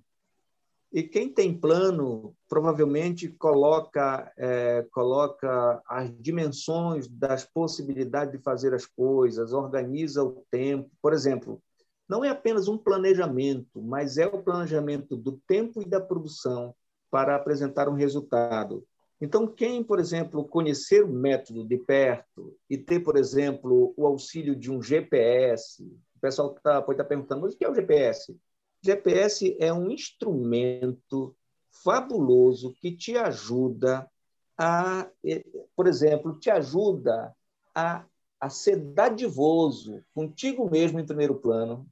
B: E quem tem plano provavelmente coloca, é, coloca as dimensões das possibilidades de fazer as coisas, organiza o tempo. Por exemplo, não é apenas um planejamento, mas é o planejamento do tempo e da produção para apresentar um resultado. Então, quem, por exemplo, conhecer o método de perto e ter, por exemplo, o auxílio de um GPS, o pessoal tá, pode estar tá perguntando, mas o que é o GPS? GPS é um instrumento fabuloso que te ajuda a, eh, por exemplo, te ajuda a, a ser dadivoso contigo mesmo em primeiro plano,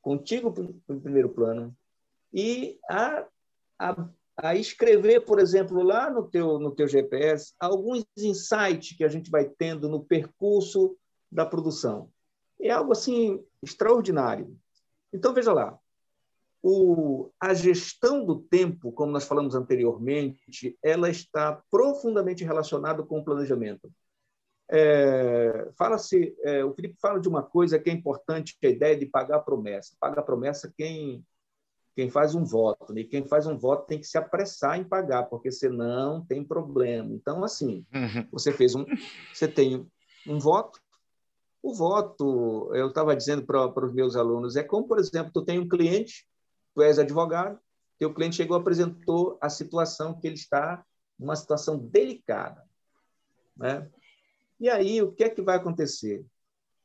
B: contigo em primeiro plano, e a, a a escrever, por exemplo, lá no teu, no teu GPS, alguns insights que a gente vai tendo no percurso da produção. É algo assim extraordinário. Então, veja lá, o, a gestão do tempo, como nós falamos anteriormente, ela está profundamente relacionada com o planejamento. É, fala-se, é, o Felipe fala de uma coisa que é importante, a ideia de pagar a promessa. Paga a promessa quem quem faz um voto. E quem faz um voto tem que se apressar em pagar, porque senão tem problema. Então, assim, uhum. você fez um, você tem um voto. O voto, eu estava dizendo para os meus alunos, é como, por exemplo, tu tem um cliente, tu és advogado, teu cliente chegou apresentou a situação que ele está numa situação delicada, né? E aí o que é que vai acontecer?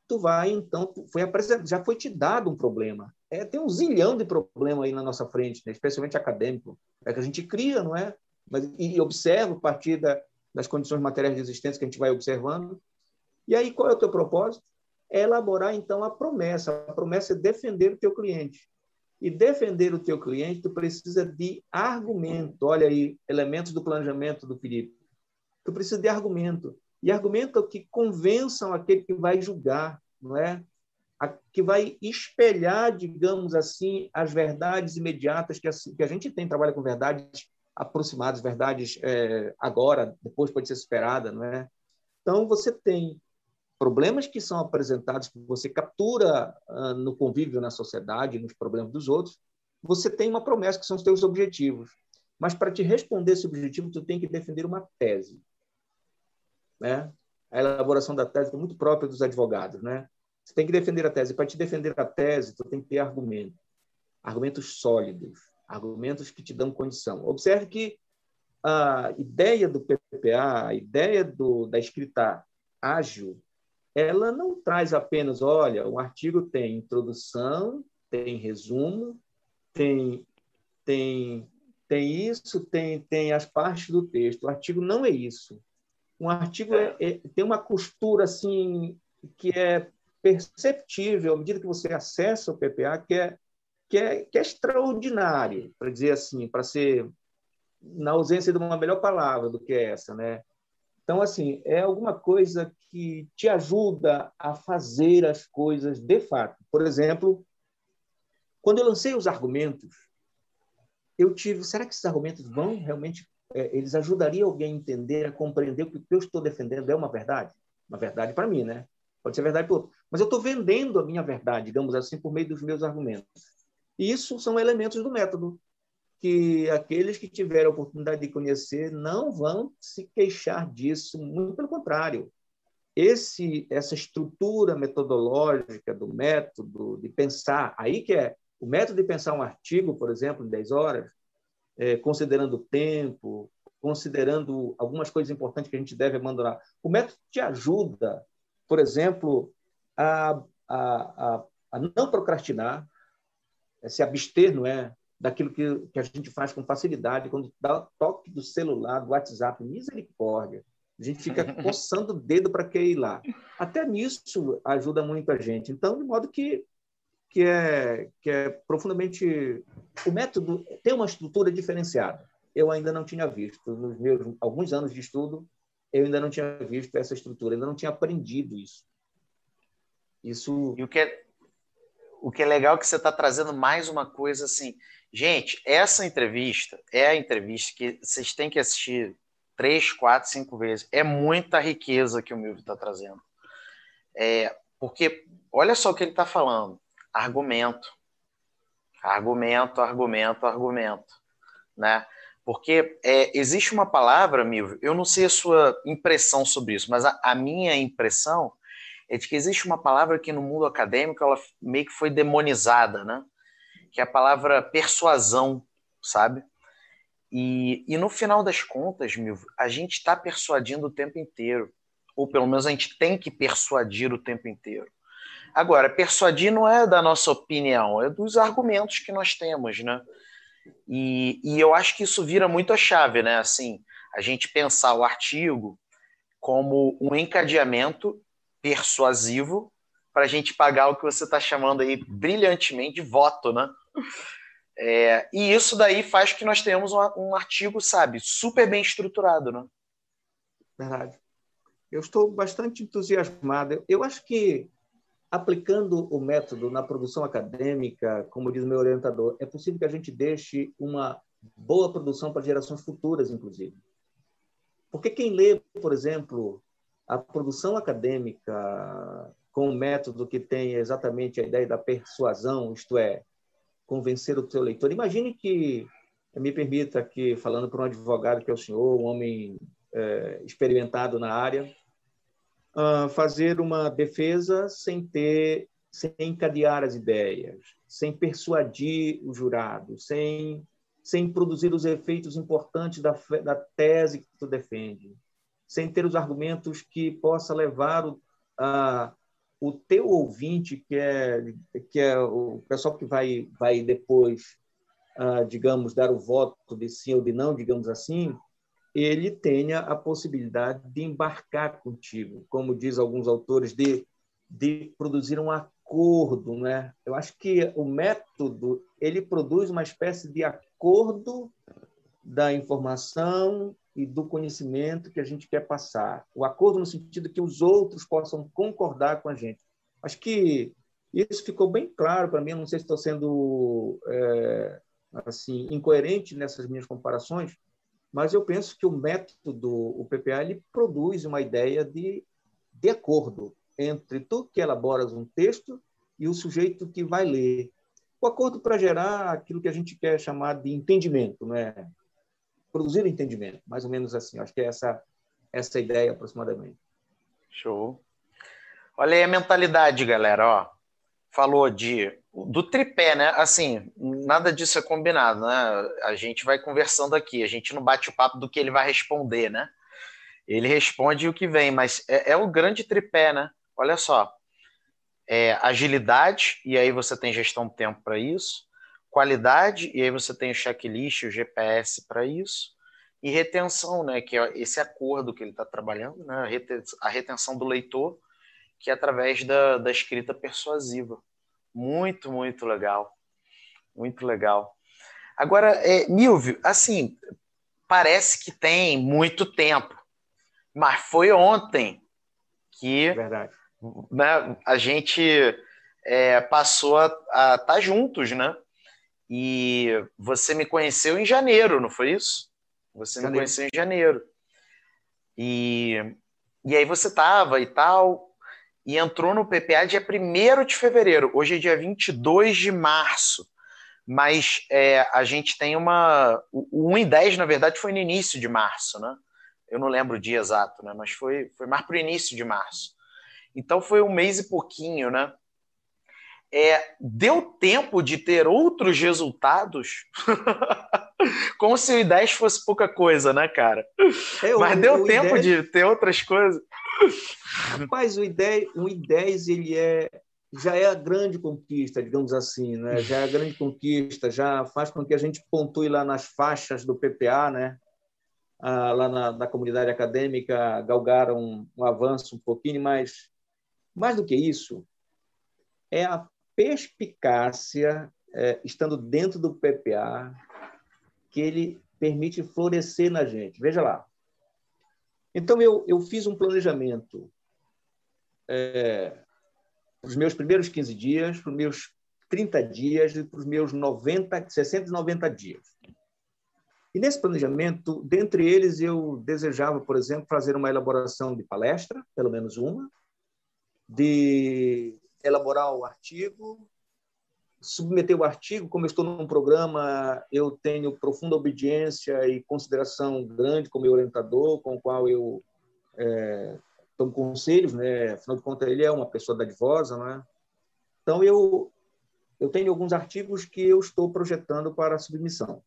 B: Tu vai então, foi apresentado, já foi te dado um problema é, tem um zilhão de problemas aí na nossa frente, né? especialmente acadêmico, é que a gente cria, não é? Mas, e observa a partir da, das condições materiais de existência que a gente vai observando. E aí, qual é o teu propósito? É elaborar, então, a promessa. A promessa é defender o teu cliente. E defender o teu cliente, tu precisa de argumento. Olha aí, elementos do planejamento do Felipe. Tu precisa de argumento. E argumento que convençam aquele que vai julgar, não é? Que vai espelhar, digamos assim, as verdades imediatas que a, que a gente tem, trabalha com verdades aproximadas, verdades é, agora, depois pode ser esperada, não é? Então, você tem problemas que são apresentados, que você captura uh, no convívio na sociedade, nos problemas dos outros, você tem uma promessa que são os teus objetivos. Mas para te responder esse objetivo, tu tem que defender uma tese. Né? A elaboração da tese é muito própria dos advogados, né? Você tem que defender a tese. Para te defender a tese, tu tem que ter argumento. Argumentos sólidos, argumentos que te dão condição. Observe que a ideia do PPA, a ideia do, da escrita ágil, ela não traz apenas, olha, o artigo tem introdução, tem resumo, tem tem tem isso, tem tem as partes do texto. O artigo não é isso. Um artigo é, é, tem uma costura assim que é perceptível à medida que você acessa o PPA, que é, que é, que é extraordinário, para dizer assim, para ser, na ausência de uma melhor palavra do que essa, né? Então, assim, é alguma coisa que te ajuda a fazer as coisas de fato. Por exemplo, Quando eu lancei os argumentos, eu tive, será que esses argumentos vão realmente, é, eles ajudariam alguém a entender, a compreender que o que eu estou defendendo é uma verdade? Uma verdade para mim, né? Pode ser verdade para outro. Mas eu estou vendendo a minha verdade, digamos assim, por meio dos meus argumentos. E isso são elementos do método que aqueles que tiverem a oportunidade de conhecer não vão se queixar disso, muito pelo contrário. Esse, essa estrutura metodológica do método de pensar, aí que é o método de pensar um artigo, por exemplo, em 10 horas, é, considerando o tempo, considerando algumas coisas importantes que a gente deve abandonar. O método te ajuda, por exemplo, a, a, a, a não procrastinar, a se abster, não é? Daquilo que, que a gente faz com facilidade, quando dá o toque do celular, do WhatsApp, misericórdia. A gente fica coçando o dedo para que ir lá. Até nisso ajuda muito a gente. Então, de modo que que é, que é profundamente. O método tem uma estrutura diferenciada. Eu ainda não tinha visto, nos meus alguns anos de estudo, eu ainda não tinha visto essa estrutura, ainda não tinha aprendido isso.
A: Isso. E o que é, o que é legal é que você está trazendo mais uma coisa assim. Gente, essa entrevista é a entrevista que vocês têm que assistir três, quatro, cinco vezes. É muita riqueza que o Milvio está trazendo. É, porque olha só o que ele está falando argumento. Argumento, argumento, argumento. Né? Porque é, existe uma palavra, Milvio, eu não sei a sua impressão sobre isso, mas a, a, minha impressão é de que existe uma palavra que no mundo acadêmico ela meio que foi demonizada, né? que é a palavra persuasão, sabe? E, e no final das contas, Milvio, a gente está persuadindo o tempo inteiro, ou pelo menos a gente tem que persuadir o tempo inteiro. Agora, persuadir não é da nossa opinião, é dos argumentos que nós temos, né? E, e eu acho que isso vira muito a chave, né? Assim, a gente pensar o artigo como um encadeamento persuasivo para a gente pagar o que você está chamando aí brilhantemente de voto, né? É, e isso daí faz que nós tenhamos um, um, artigo, sabe, super bem estruturado, né?
B: Verdade. Eu estou bastante entusiasmado. Eu acho que aplicando o método na produção acadêmica, como diz meu orientador, é possível que a gente deixe uma boa produção para gerações futuras, inclusive. Porque quem lê, por exemplo, a produção acadêmica com um método que tem exatamente a ideia da persuasão, isto é, convencer o seu leitor. Imagine que, me permita aqui, falando para um advogado que é o senhor, um homem é, experimentado na área, uh, fazer uma defesa sem ter, sem encadear as ideias, sem persuadir o jurado, sem, sem produzir os efeitos importantes da, da tese que tu defende, sem ter os argumentos que possa levar o, a, o teu ouvinte, que é, que é o pessoal que vai, vai depois, uh, digamos, dar o voto de sim ou de não, digamos assim, ele tenha a possibilidade de embarcar contigo, como diz alguns autores, de, de produzir um acordo, né? Eu acho que o método ele produz uma espécie de acordo da informação e do conhecimento que a gente quer passar. O acordo no sentido que os outros possam concordar com a gente. Acho que isso ficou bem claro para mim. Não sei se estou sendo é, assim incoerente nessas minhas comparações, mas eu penso que o método, o PPA, ele produz uma ideia de, de acordo entre tu que elaboras um texto e o sujeito que vai ler. O acordo para gerar aquilo que a gente quer chamar de entendimento, né? Produzir entendimento, mais ou menos assim. Acho que é essa, essa ideia aproximadamente.
A: Show. Olha aí a mentalidade, galera. Ó, falou de do tripé, né? Assim, nada disso é combinado, né? A gente vai conversando aqui, a gente não bate o papo do que ele vai responder, né? Ele responde o que vem, mas é, é o grande tripé, né? Olha só, é agilidade e aí você tem gestão de tempo para isso, qualidade e aí você tem o checklist, o GPS para isso e retenção, né? Que é esse acordo que ele está trabalhando, né? A retenção do leitor, que é através da, da escrita persuasiva. Muito, muito legal. Muito legal. Agora, é, Milvio, assim, parece que tem muito tempo, mas foi ontem que
B: Verdade.
A: Né, a gente é, passou a estar tá juntos, né? E você me conheceu em janeiro, não foi isso? Você janeiro. me conheceu em janeiro. E, e aí você tava e tal, e entrou no PPA dia 1 de fevereiro. Hoje é dia 22 de março. Mas é, a gente tem uma. O 1 e 10, na verdade, foi no início de março, né? Eu não lembro o dia exato, né? Mas foi, foi mais para o início de março. Então foi um mês e pouquinho, né? É, deu tempo de ter outros resultados? Como se o I10 fosse pouca coisa, né, cara? É, Mas o, deu o tempo I10... de ter outras coisas.
B: Rapaz, o I10, o I10 ele é, já é a grande conquista, digamos assim, né? já é a grande conquista, já faz com que a gente pontue lá nas faixas do PPA, né? Ah, lá na, na, comunidade acadêmica, galgaram um, um avanço um pouquinho, mas mais do que isso, é a perspicácia, é, estando dentro do PPA, que ele permite florescer na gente. Veja lá. Então, eu, eu fiz um planejamento é, para os meus primeiros 15 dias, para os meus 30 dias e para os meus 90, 60 e 90 dias. E nesse planejamento, dentre eles, eu desejava, por exemplo, fazer uma elaboração de palestra, pelo menos uma, de elaborar o artigo, submeter o artigo. Como eu estou num programa, eu tenho profunda obediência e consideração grande com meu orientador, com o qual eu é, tomo conselhos, né? Afinal de contas, ele é uma pessoa dadivosa, né? Então, eu, eu tenho alguns artigos que eu estou projetando para submissão.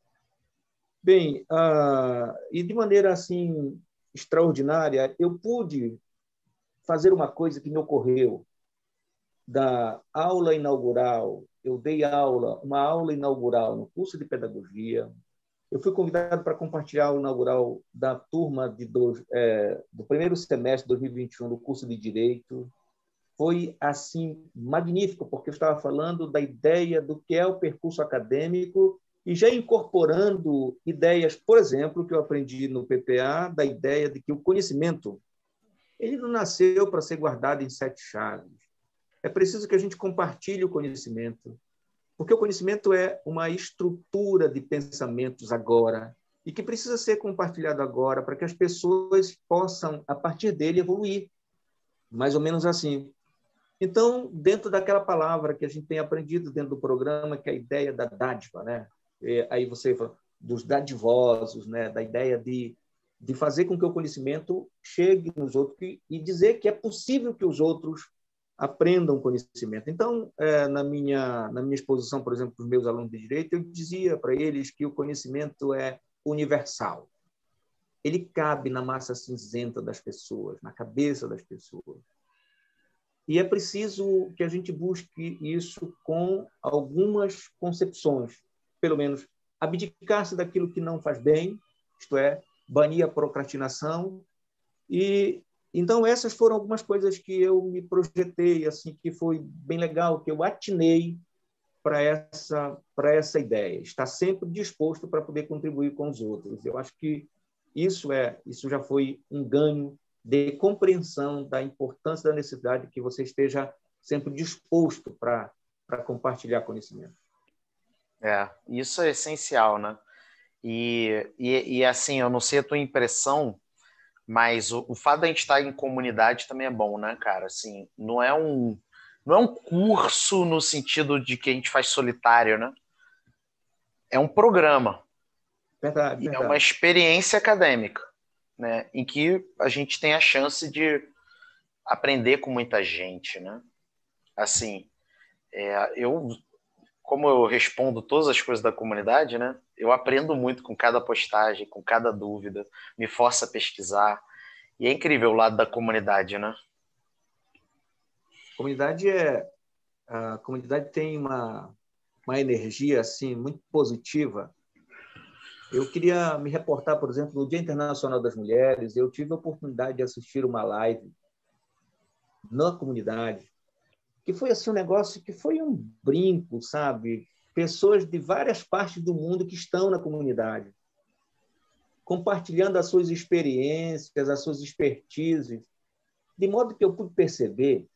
B: Bem, ah, e de maneira assim extraordinária, eu pude fazer uma coisa que me ocorreu da aula inaugural. Eu dei aula, uma aula inaugural no curso de pedagogia. Eu fui convidado para compartilhar a aula inaugural da turma de do, é, do primeiro semestre de 2021 do curso de direito. Foi assim magnífico, porque eu estava falando da ideia do que é o percurso acadêmico e já incorporando ideias, por exemplo, que eu aprendi no PPA, da ideia de que o conhecimento ele não nasceu para ser guardado em sete chaves. É preciso que a gente compartilhe o conhecimento, porque o conhecimento é uma estrutura de pensamentos agora e que precisa ser compartilhado agora para que as pessoas possam, a partir dele, evoluir. Mais ou menos assim. Então, dentro daquela palavra que a gente tem aprendido dentro do programa, que é a ideia da dádiva, né? É, aí você fala dos dadivosos, né? da ideia de, de fazer com que o conhecimento chegue nos outros e, e dizer que é possível que os outros aprendam conhecimento. Então, é, na minha na minha exposição, por exemplo, para os meus alunos de direito, eu dizia para eles que o conhecimento é universal. Ele cabe na massa cinzenta das pessoas, na cabeça das pessoas. E é preciso que a gente busque isso com algumas concepções pelo menos, abdicar-se daquilo que não faz bem, isto é, banir a procrastinação. E então essas foram algumas coisas que eu me projetei, assim, que foi bem legal, que eu atinei para essa para essa ideia, estar sempre disposto para poder contribuir com os outros. Eu acho que isso é isso já foi um ganho de compreensão da importância da necessidade que você esteja sempre disposto para para compartilhar conhecimento.
A: É, isso é essencial, né? E, e, e, assim, eu não sei a tua impressão, mas o, o fato da gente estar em comunidade também é bom, né, cara? Assim, não é um não é um curso no sentido de que a gente faz solitário, né? É um programa.
B: Verdade, verdade.
A: É uma experiência acadêmica, né? Em que a gente tem a chance de aprender com muita gente, né? Assim, é, eu como eu respondo todas as coisas da comunidade, né? Eu aprendo muito com cada postagem, com cada dúvida, me força a pesquisar. E é incrível o lado da comunidade, né?
B: A comunidade é a comunidade tem uma uma energia assim muito positiva. Eu queria me reportar, por exemplo, no Dia Internacional das Mulheres, eu tive a oportunidade de assistir uma live na comunidade que foi assim um negócio que foi um brinco, sabe? Pessoas de várias partes do mundo que estão na comunidade, compartilhando as suas experiências, as suas expertises, de modo que eu pude perceber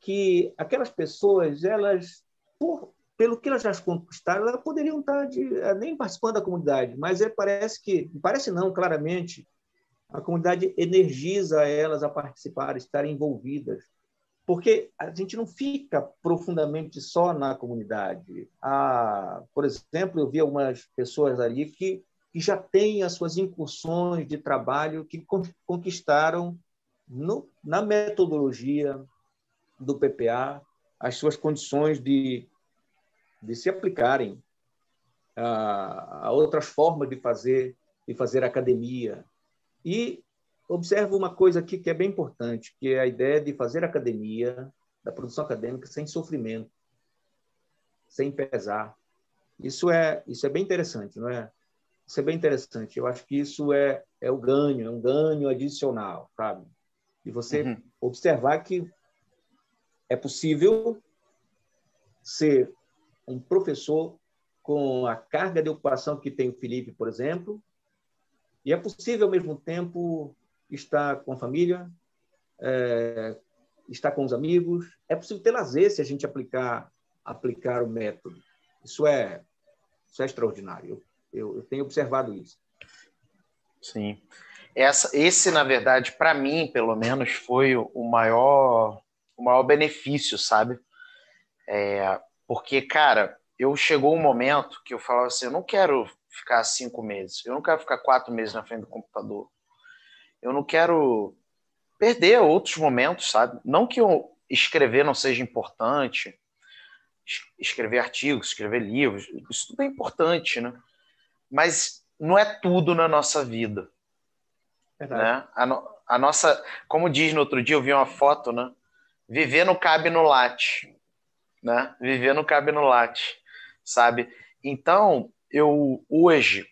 B: que aquelas pessoas, elas, por, pelo que elas já conquistaram, elas poderiam estar de, eh, nem participando da comunidade, mas é, parece que, parece não, claramente, a comunidade energiza elas a participar, a estarem envolvidas, porque a gente não fica profundamente só na comunidade. Ah, por exemplo, eu vi algumas pessoas ali que, que já têm as suas incursões de trabalho que conquistaram no, na metodologia do PPA as suas condições de, de se aplicarem a, a outras formas de fazer de fazer academia e observo uma coisa aqui que é bem importante, que é a ideia de fazer academia, da produção acadêmica, sem sofrimento, sem pesar. Isso é, isso é bem interessante, não é? Isso é bem interessante. Eu acho que isso é, é o ganho, é um ganho adicional, sabe? E você uhum. observar que é possível ser um professor com a carga de ocupação que tem o Felipe, por exemplo, e é possível, ao mesmo tempo, estar com a família, é, estar com os amigos. É possível ter lazer se a gente aplicar, aplicar o método. Isso é, isso é extraordinário. Eu, eu tenho observado isso.
A: Sim. Essa, esse, na verdade, para mim, pelo menos, foi o maior, o maior benefício, sabe? É, porque, cara, eu chegou um momento que eu falava assim, eu não quero ficar cinco meses. Eu não quero ficar quatro meses na frente do computador. Eu não quero perder outros momentos, sabe? Não que eu escrever não seja importante, escrever artigos, escrever livros, isso tudo é importante, né? Mas não é tudo na nossa vida. Né? A, no, a, nossa, como diz no outro dia, eu vi uma foto, né? Viver não cabe no latte, né? Viver não cabe no latte, sabe? Então, eu hoje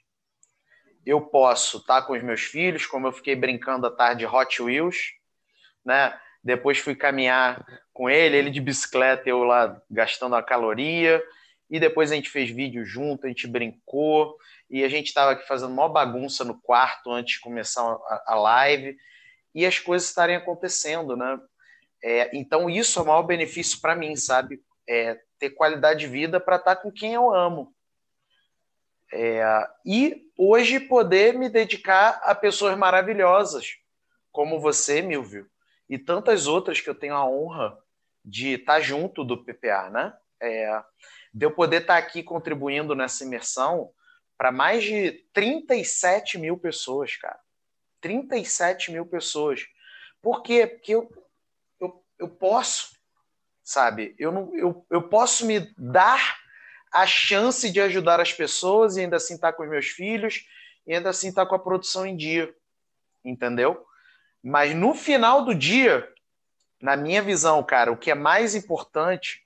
A: eu posso estar com os meus filhos, como eu fiquei brincando à tarde Hot Wheels, né? Depois fui caminhar com ele, ele de bicicleta, eu lá gastando a caloria, e depois a gente fez vídeo junto, a gente brincou, e a gente estava aqui fazendo uma bagunça no quarto antes de começar a, a live, e as coisas estarem acontecendo, né? É, então isso é o maior benefício para mim, sabe? É ter qualidade de vida para estar tá com quem eu amo, é, e hoje poder me dedicar a pessoas maravilhosas, como você, Milvio, e tantas outras que eu tenho a honra de estar junto do PPA, né? É, de eu poder estar aqui contribuindo nessa imersão para mais de 37 mil pessoas, cara. 37 mil pessoas. Por quê? Porque eu, eu, eu posso, sabe? Eu, não, eu, eu posso me dar a chance de ajudar as pessoas e ainda assim estar tá com os meus filhos e ainda assim estar tá com a produção em dia. Entendeu? Mas no final do dia, na minha visão, cara, o que é mais importante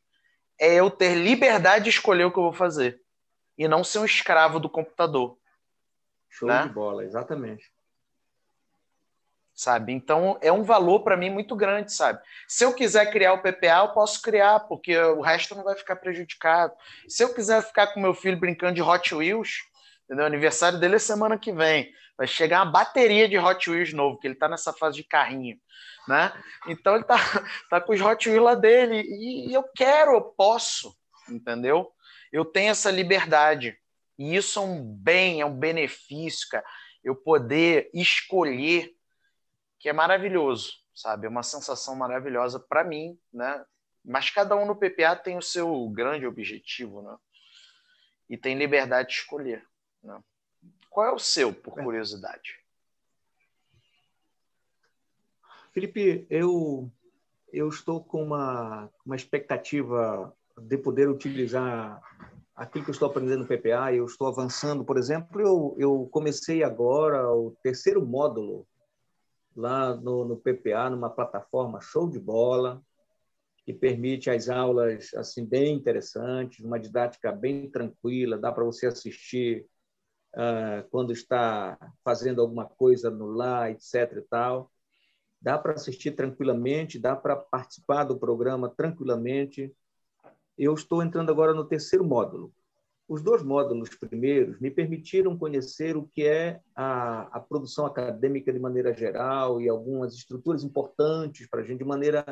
A: é eu ter liberdade de escolher o que eu vou fazer e não ser um escravo do computador.
B: Show né? de bola, exatamente
A: sabe? Então é um valor para mim muito grande, sabe? Se eu quiser criar o PPA, eu posso criar, porque o resto não vai ficar prejudicado. Se eu quiser ficar com meu filho brincando de Hot Wheels, entendeu? O aniversário dele é semana que vem. Vai chegar uma bateria de Hot Wheels novo, que ele está nessa fase de carrinho, né? Então ele tá, tá com os Hot Wheels lá dele e eu quero, eu posso, entendeu? Eu tenho essa liberdade. E isso é um bem, é um benefício, cara. Eu poder escolher que é maravilhoso, sabe? É uma sensação maravilhosa para mim, né? Mas cada um no PPA tem o seu grande objetivo, né? E tem liberdade de escolher. Né? Qual é o seu, por é. curiosidade?
B: Felipe, eu eu estou com uma, uma expectativa de poder utilizar aquilo que eu estou aprendendo no PPA. Eu estou avançando, por exemplo, eu, eu comecei agora o terceiro módulo lá no, no PPA, numa plataforma show de bola, que permite as aulas assim bem interessantes, uma didática bem tranquila, dá para você assistir uh, quando está fazendo alguma coisa no lar, etc. e tal. Dá para assistir tranquilamente, dá para participar do programa tranquilamente. Eu estou entrando agora no terceiro módulo, os dois módulos primeiros me permitiram conhecer o que é a, a produção acadêmica de maneira geral e algumas estruturas importantes para a gente de maneira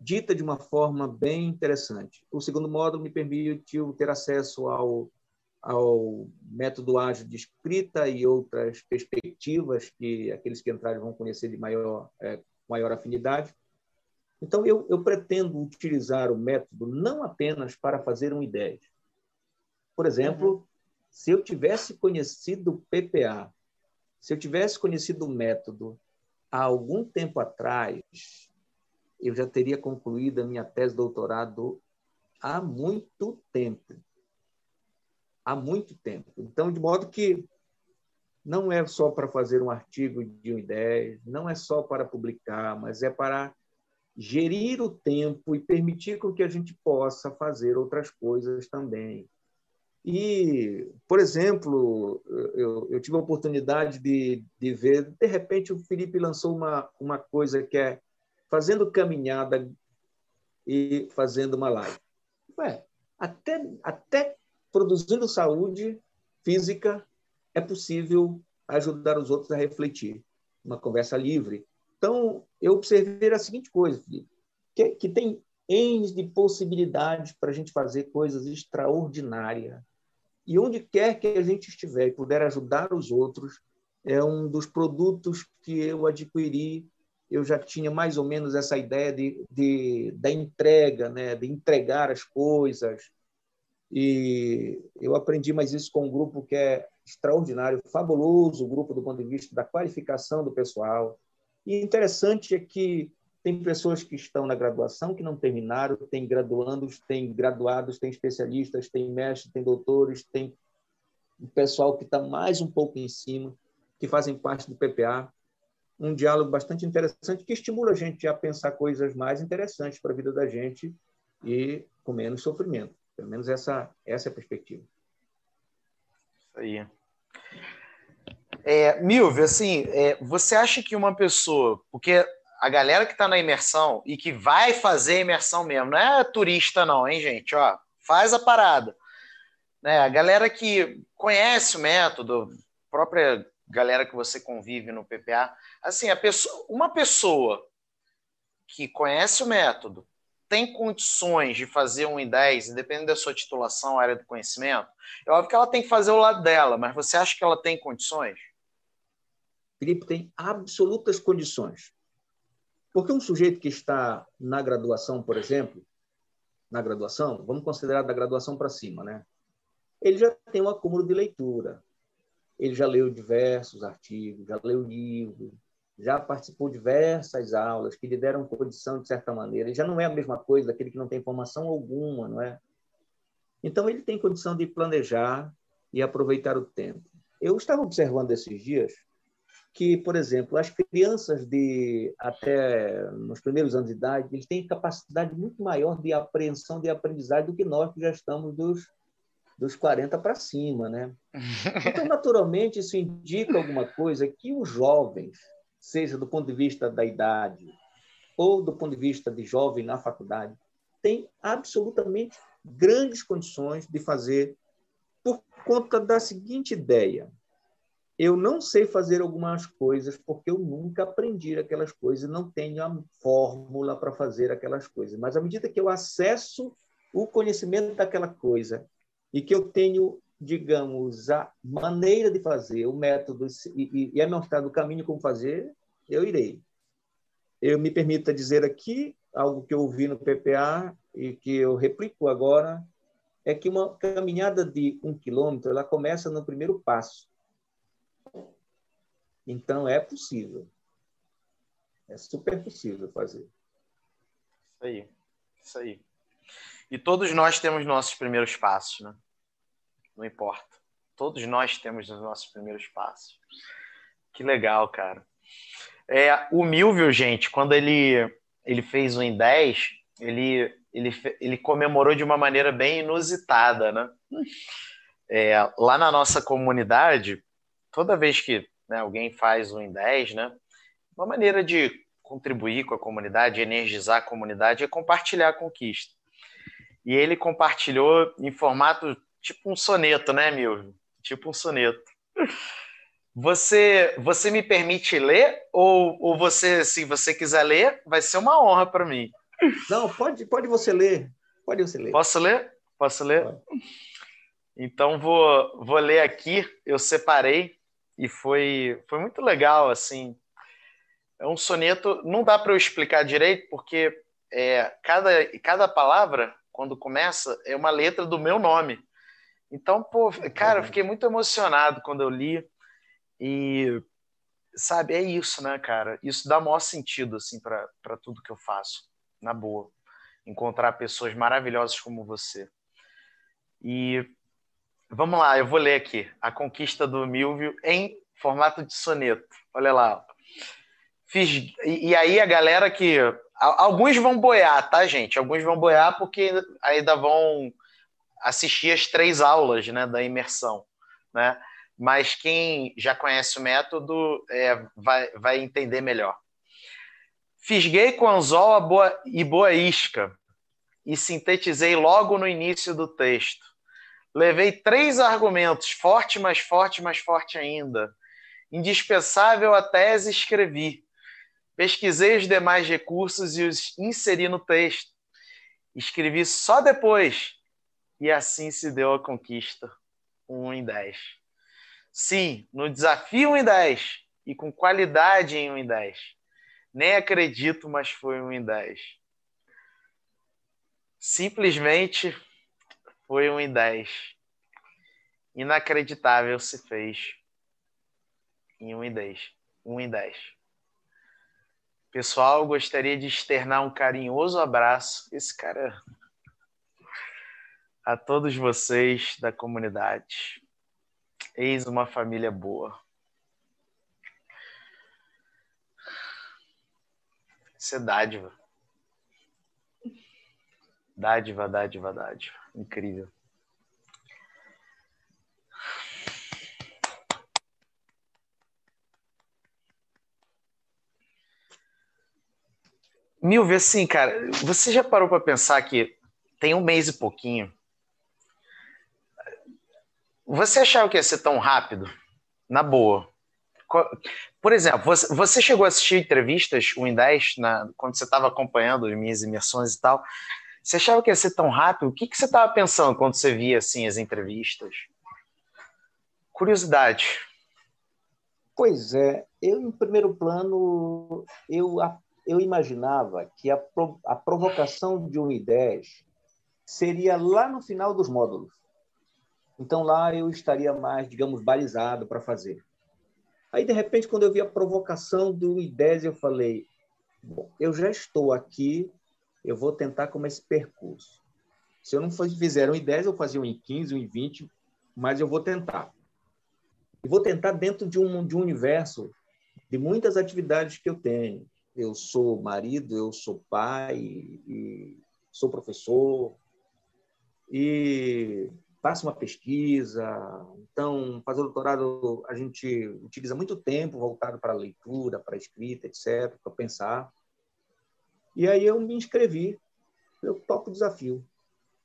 B: dita de uma forma bem interessante. O segundo módulo me permitiu ter acesso ao, ao método ágil de escrita e outras perspectivas que aqueles que entrarem vão conhecer de maior, é, maior afinidade. Então, eu, eu pretendo utilizar o método não apenas para fazer um ideia. Por exemplo, uhum. se eu tivesse conhecido o PPA, se eu tivesse conhecido o método há algum tempo atrás, eu já teria concluído a minha tese de doutorado há muito tempo. Há muito tempo. Então, de modo que não é só para fazer um artigo de uma ideia, não é só para publicar, mas é para gerir o tempo e permitir com que a gente possa fazer outras coisas também. E, por exemplo, eu, eu tive a oportunidade de, de ver, de repente, o Felipe lançou uma, uma coisa que é fazendo caminhada e fazendo uma live. Ué, até, até produzindo saúde física é possível ajudar os outros a refletir. Uma conversa livre. Então, eu observei a seguinte coisa, Felipe, que, que tem N de possibilidades para a gente fazer coisas extraordinárias. E onde quer que a gente estiver e puder ajudar os outros, é um dos produtos que eu adquiri. Eu já tinha mais ou menos essa ideia de, de da entrega, né? de entregar as coisas. E eu aprendi mais isso com um grupo que é extraordinário, fabuloso, o grupo do ponto de vista da qualificação do pessoal, e interessante é que tem pessoas que estão na graduação que não terminaram, tem graduandos, tem graduados, tem especialistas, tem mestres, tem doutores, tem pessoal que está mais um pouco em cima, que fazem parte do PPA. Um diálogo bastante interessante que estimula a gente a pensar coisas mais interessantes para a vida da gente e com menos sofrimento. Pelo menos essa, essa é a perspectiva.
A: Isso aí. É, Milvio, assim, é, você acha que uma pessoa, porque a galera que está na imersão e que vai fazer a imersão mesmo, não é turista não, hein, gente? Ó, faz a parada. Né? A galera que conhece o método, própria galera que você convive no PPA, assim, a pessoa, uma pessoa que conhece o método, tem condições de fazer um I10, independente da sua titulação, área do conhecimento, é óbvio que ela tem que fazer o lado dela, mas você acha que ela tem condições?
B: Felipe tem absolutas condições. Porque um sujeito que está na graduação, por exemplo, na graduação, vamos considerar da graduação para cima, né? Ele já tem um acúmulo de leitura. Ele já leu diversos artigos, já leu livros, já participou de diversas aulas que lhe deram condição de certa maneira. Ele já não é a mesma coisa daquele que não tem formação alguma, não é? Então ele tem condição de planejar e aproveitar o tempo. Eu estava observando esses dias que, por exemplo, as crianças de até nos primeiros anos de idade, eles têm capacidade muito maior de apreensão de aprendizagem do que nós que já estamos dos dos 40 para cima, né? Então, naturalmente, isso indica alguma coisa que os jovens, seja do ponto de vista da idade ou do ponto de vista de jovem na faculdade, têm absolutamente grandes condições de fazer por conta da seguinte ideia: eu não sei fazer algumas coisas porque eu nunca aprendi aquelas coisas, não tenho a fórmula para fazer aquelas coisas. Mas à medida que eu acesso o conhecimento daquela coisa e que eu tenho, digamos, a maneira de fazer, o método e, e é mostrado o caminho como fazer, eu irei. Eu me permita dizer aqui algo que eu ouvi no PPA e que eu replico agora é que uma caminhada de um quilômetro ela começa no primeiro passo então, é possível. É super possível fazer.
A: Isso aí. Isso aí. E todos nós temos nossos primeiros passos, né? Não importa. Todos nós temos os nossos primeiros passos. Que legal, cara. É, o Milvio, gente, quando ele, ele fez um em 10, ele, ele, ele comemorou de uma maneira bem inusitada, né? É, lá na nossa comunidade, toda vez que né, alguém faz um em 10, né? Uma maneira de contribuir com a comunidade, energizar a comunidade é compartilhar a conquista. E ele compartilhou em formato tipo um soneto, né, Milvio? Tipo um soneto. Você, você me permite ler ou, ou você, se você quiser ler, vai ser uma honra para mim.
B: Não, pode, pode você ler. Pode você ler.
A: Posso ler? Posso ler? Então vou, vou ler aqui. Eu separei e foi, foi muito legal, assim. É um soneto, não dá para eu explicar direito, porque é, cada, cada palavra, quando começa, é uma letra do meu nome. Então, pô, cara, eu fiquei muito emocionado quando eu li. E, sabe, é isso, né, cara? Isso dá maior sentido, assim, para tudo que eu faço, na boa. Encontrar pessoas maravilhosas como você. E vamos lá, eu vou ler aqui. A Conquista do Milvio em formato de soneto. Olha lá. Fiz, e aí a galera que. Alguns vão boiar, tá, gente? Alguns vão boiar porque ainda vão assistir as três aulas né, da imersão. Né? Mas quem já conhece o método é, vai, vai entender melhor. Fisguei com anzol boa, e boa isca e sintetizei logo no início do texto. Levei três argumentos, forte, mais forte, mais forte ainda. Indispensável a tese escrevi Pesquisei os demais recursos e os inseri no texto. Escrevi só depois. E assim se deu a conquista. 1 em 10. Sim, no desafio 1 em 10. E com qualidade em 1 em 10. Nem acredito, mas foi 1 em 10. Simplesmente foi 1 em 10. Inacreditável se fez em 1 em 10. 1 em 10. Pessoal, gostaria de externar um carinhoso abraço. Esse cara. A todos vocês da comunidade. Eis uma família boa. Isso é dádiva. Dádiva, dádiva, dádiva. Incrível. Mil vezes sim, cara. Você já parou para pensar que tem um mês e pouquinho? Você achava que ia ser tão rápido? Na boa. Por exemplo, você, chegou a assistir entrevistas, o Indez, na, quando você estava acompanhando as minhas imersões e tal. Você achava que ia ser tão rápido? O que, que você estava pensando quando você via assim, as entrevistas? Curiosidade.
B: Pois é, eu, em primeiro plano, eu eu imaginava que a, a provocação de 1 e 10 seria lá no final dos módulos. Então, lá eu estaria mais, digamos, balizado para fazer. Aí, de repente, quando eu vi a provocação do 1 e 10, eu falei, bom, eu já estou aqui, eu vou tentar como esse percurso. Se eu não fizer um em 10, eu fazia um em 15, um em 20, mas eu vou tentar. E vou tentar dentro de um, de um universo de muitas atividades que eu tenho eu sou marido, eu sou pai, sou professor, e faço uma pesquisa. Então, fazer doutorado, a gente utiliza muito tempo voltado para a leitura, para a escrita, etc., para pensar. E aí eu me inscrevi, eu topo o desafio.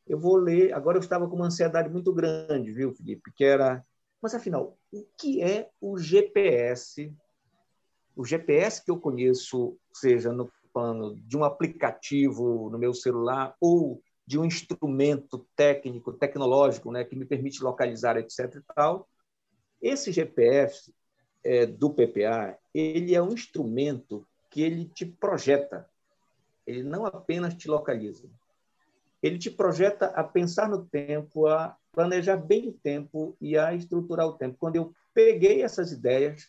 B: Eu vou ler. Agora eu estava com uma ansiedade muito grande, viu, Felipe? Que era. Mas afinal, o que é o GPS o GPS que eu conheço, seja no plano de um aplicativo no meu celular ou de um instrumento técnico, tecnológico, né, que me permite localizar, etc. E tal, esse GPS é, do PPA, ele é um instrumento que ele te projeta. Ele não apenas te localiza. Ele te projeta a pensar no tempo, a planejar bem o tempo e a estruturar o tempo. Quando eu peguei essas ideias,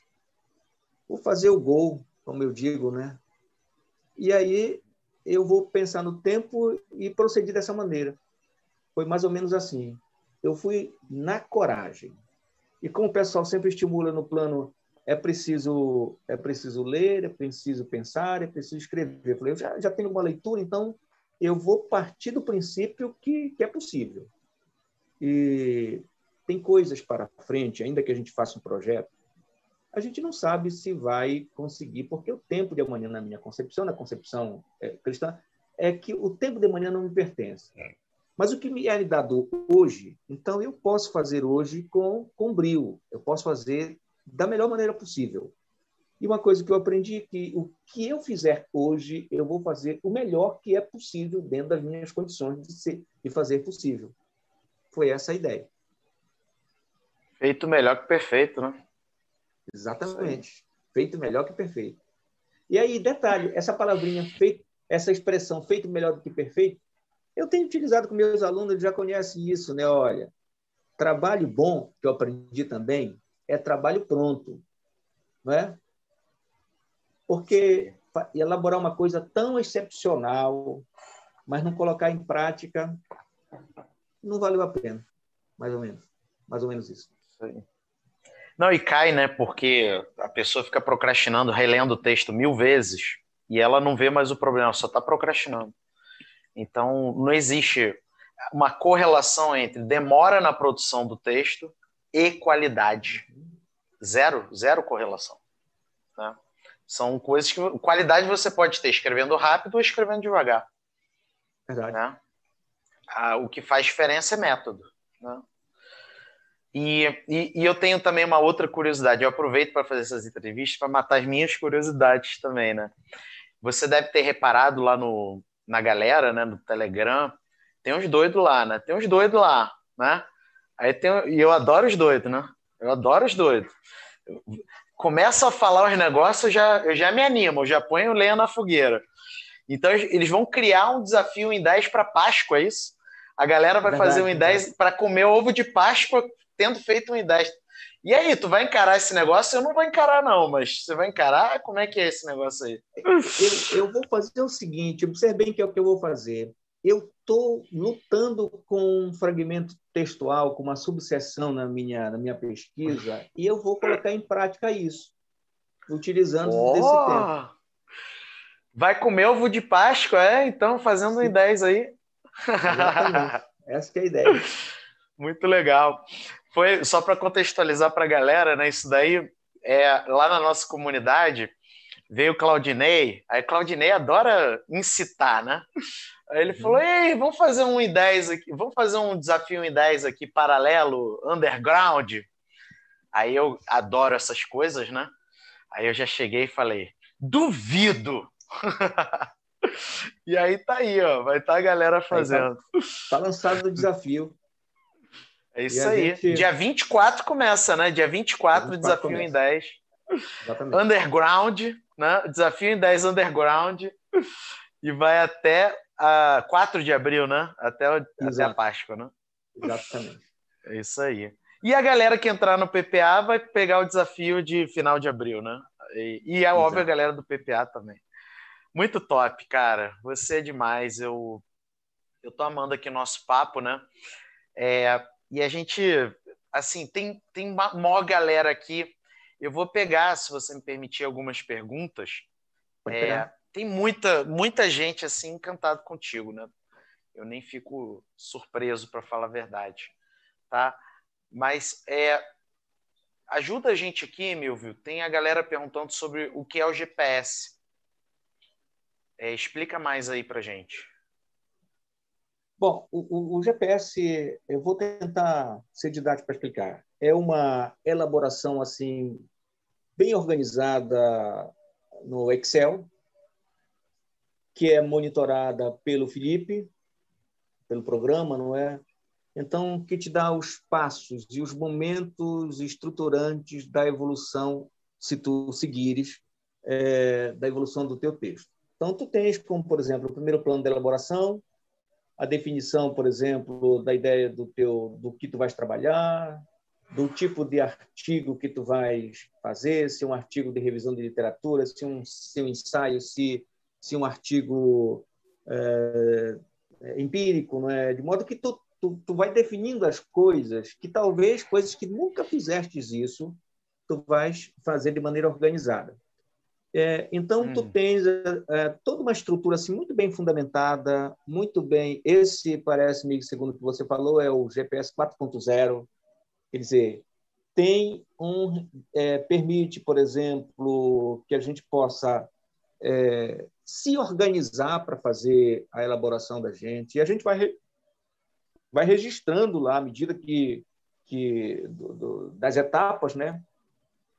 B: vou fazer o gol, como eu digo, né? E aí eu vou pensar no tempo e proceder dessa maneira. Foi mais ou menos assim. Eu fui na coragem. E como o pessoal sempre estimula no plano, é preciso é preciso ler, é preciso pensar, é preciso escrever. Eu falei, eu já, já tenho uma leitura, então eu vou partir do princípio que, que é possível. E tem coisas para frente, ainda que a gente faça um projeto, a gente não sabe se vai conseguir, porque o tempo de amanhã, na minha concepção, na concepção é, cristã, é que o tempo de amanhã não me pertence. É. Mas o que me é dado hoje, então eu posso fazer hoje com, com brio, eu posso fazer da melhor maneira possível. E uma coisa que eu aprendi é que o que eu fizer hoje, eu vou fazer o melhor que é possível dentro das minhas condições de, ser, de fazer possível. Foi essa a ideia.
A: Feito melhor que perfeito, né?
B: Exatamente. Feito melhor que perfeito. E aí, detalhe, essa palavrinha feito, essa expressão feito melhor do que perfeito, eu tenho utilizado com meus alunos, eles já conhecem isso, né? Olha, trabalho bom, que eu aprendi também, é trabalho pronto, não é? Porque elaborar uma coisa tão excepcional, mas não colocar em prática, não valeu a pena, mais ou menos, mais ou menos isso.
A: Não, e cai, né? Porque a pessoa fica procrastinando, relendo o texto mil vezes e ela não vê mais o problema, só está procrastinando. Então, não existe uma correlação entre demora na produção do texto e qualidade. Zero, zero correlação. Né? São coisas que. Qualidade você pode ter escrevendo rápido ou escrevendo devagar. Verdade. Né? Ah, o que faz diferença é método. Né? E, e, e, eu tenho também uma outra curiosidade. Eu aproveito para fazer essas entrevistas para matar as minhas curiosidades também, né? Você deve ter reparado lá no, na galera, né, no Telegram, tem uns doidos lá, né? Tem uns doidos lá, né? Aí tem, e eu adoro os doidos, né? Eu adoro os doidos. Começa a falar os negócios, eu já, eu já me animo, eu já ponho lenha na fogueira. Então eles vão criar um desafio em 10 para Páscoa, é isso? A galera vai Verdade, fazer um em 10 para comer ovo de Páscoa tendo feito um em 10. E aí, tu vai encarar esse negócio? Eu não vou encarar, não, mas você vai encarar? Como é que é esse negócio aí?
B: Eu, eu vou fazer o seguinte: observe bem que é o que eu vou fazer. Eu estou lutando com um fragmento textual, com uma subseção na minha, na minha pesquisa, e eu vou colocar em prática isso, utilizando oh! desse tempo.
A: Vai comer ovo de Páscoa, é? Então, fazendo em 10 aí.
B: Exatamente. Essa é a ideia.
A: Muito legal. Foi só para contextualizar para a galera, né? Isso daí é lá na nossa comunidade veio Claudinei. Aí Claudinei adora incitar, né? Aí ele uhum. falou: Ei, vamos fazer um em 10 aqui, vamos fazer um desafio em 10 aqui, paralelo, underground. Aí eu adoro essas coisas, né? Aí eu já cheguei e falei: duvido! e aí tá aí, ó, vai estar tá a galera fazendo.
B: Tá, tá, lançado o desafio.
A: É isso aí. Gente... Dia 24 começa, né? Dia 24, 24 desafio começa. em 10. Exatamente. Underground, né? Desafio em 10 Underground. E vai até a 4 de abril, né? Até, até a Páscoa, né?
B: Exatamente.
A: É isso aí. E a galera que entrar no PPA vai pegar o desafio de final de abril, né? E, e é óbvio a galera do PPA também. Muito top, cara. Você é demais. Eu, eu tô amando aqui o nosso papo, né? É, e a gente, assim, tem, tem uma maior galera aqui. Eu vou pegar, se você me permitir, algumas perguntas. É, tem muita, muita gente, assim, encantado contigo, né? Eu nem fico surpreso, para falar a verdade, tá? Mas é, ajuda a gente aqui, Milvio. Tem a galera perguntando sobre o que é o GPS. É, explica mais aí para gente.
B: Bom, o, o, GPS, eu vou tentar ser didático para explicar. É uma elaboração assim bem organizada no Excel, que é monitorada pelo Felipe, pelo programa, não é? Então, que te dá os passos e os momentos estruturantes da evolução, se tu seguires, é, da evolução do teu texto. Então, tu tens como, por exemplo, o primeiro plano de elaboração, a definição, por exemplo, da ideia do teu do que tu vais trabalhar, do tipo de artigo que tu vais fazer, se é um artigo de revisão de literatura, se se um ensaio, se, se um artigo é, empírico, não é? De modo que tu, tu, tu vai definindo as coisas que talvez coisas que nunca fizestes isso, tu vais fazer de maneira organizada. É, então, hum. tu tens é, é, toda uma estrutura assim, muito bem fundamentada, muito bem. Esse, parece-me, segundo o que você falou, é o GPS 4.0. Quer dizer, tem um. É, permite, por exemplo, que a gente possa é, se organizar para fazer a elaboração da gente. E a gente vai, vai registrando lá, à medida que, que do, do, das etapas, né?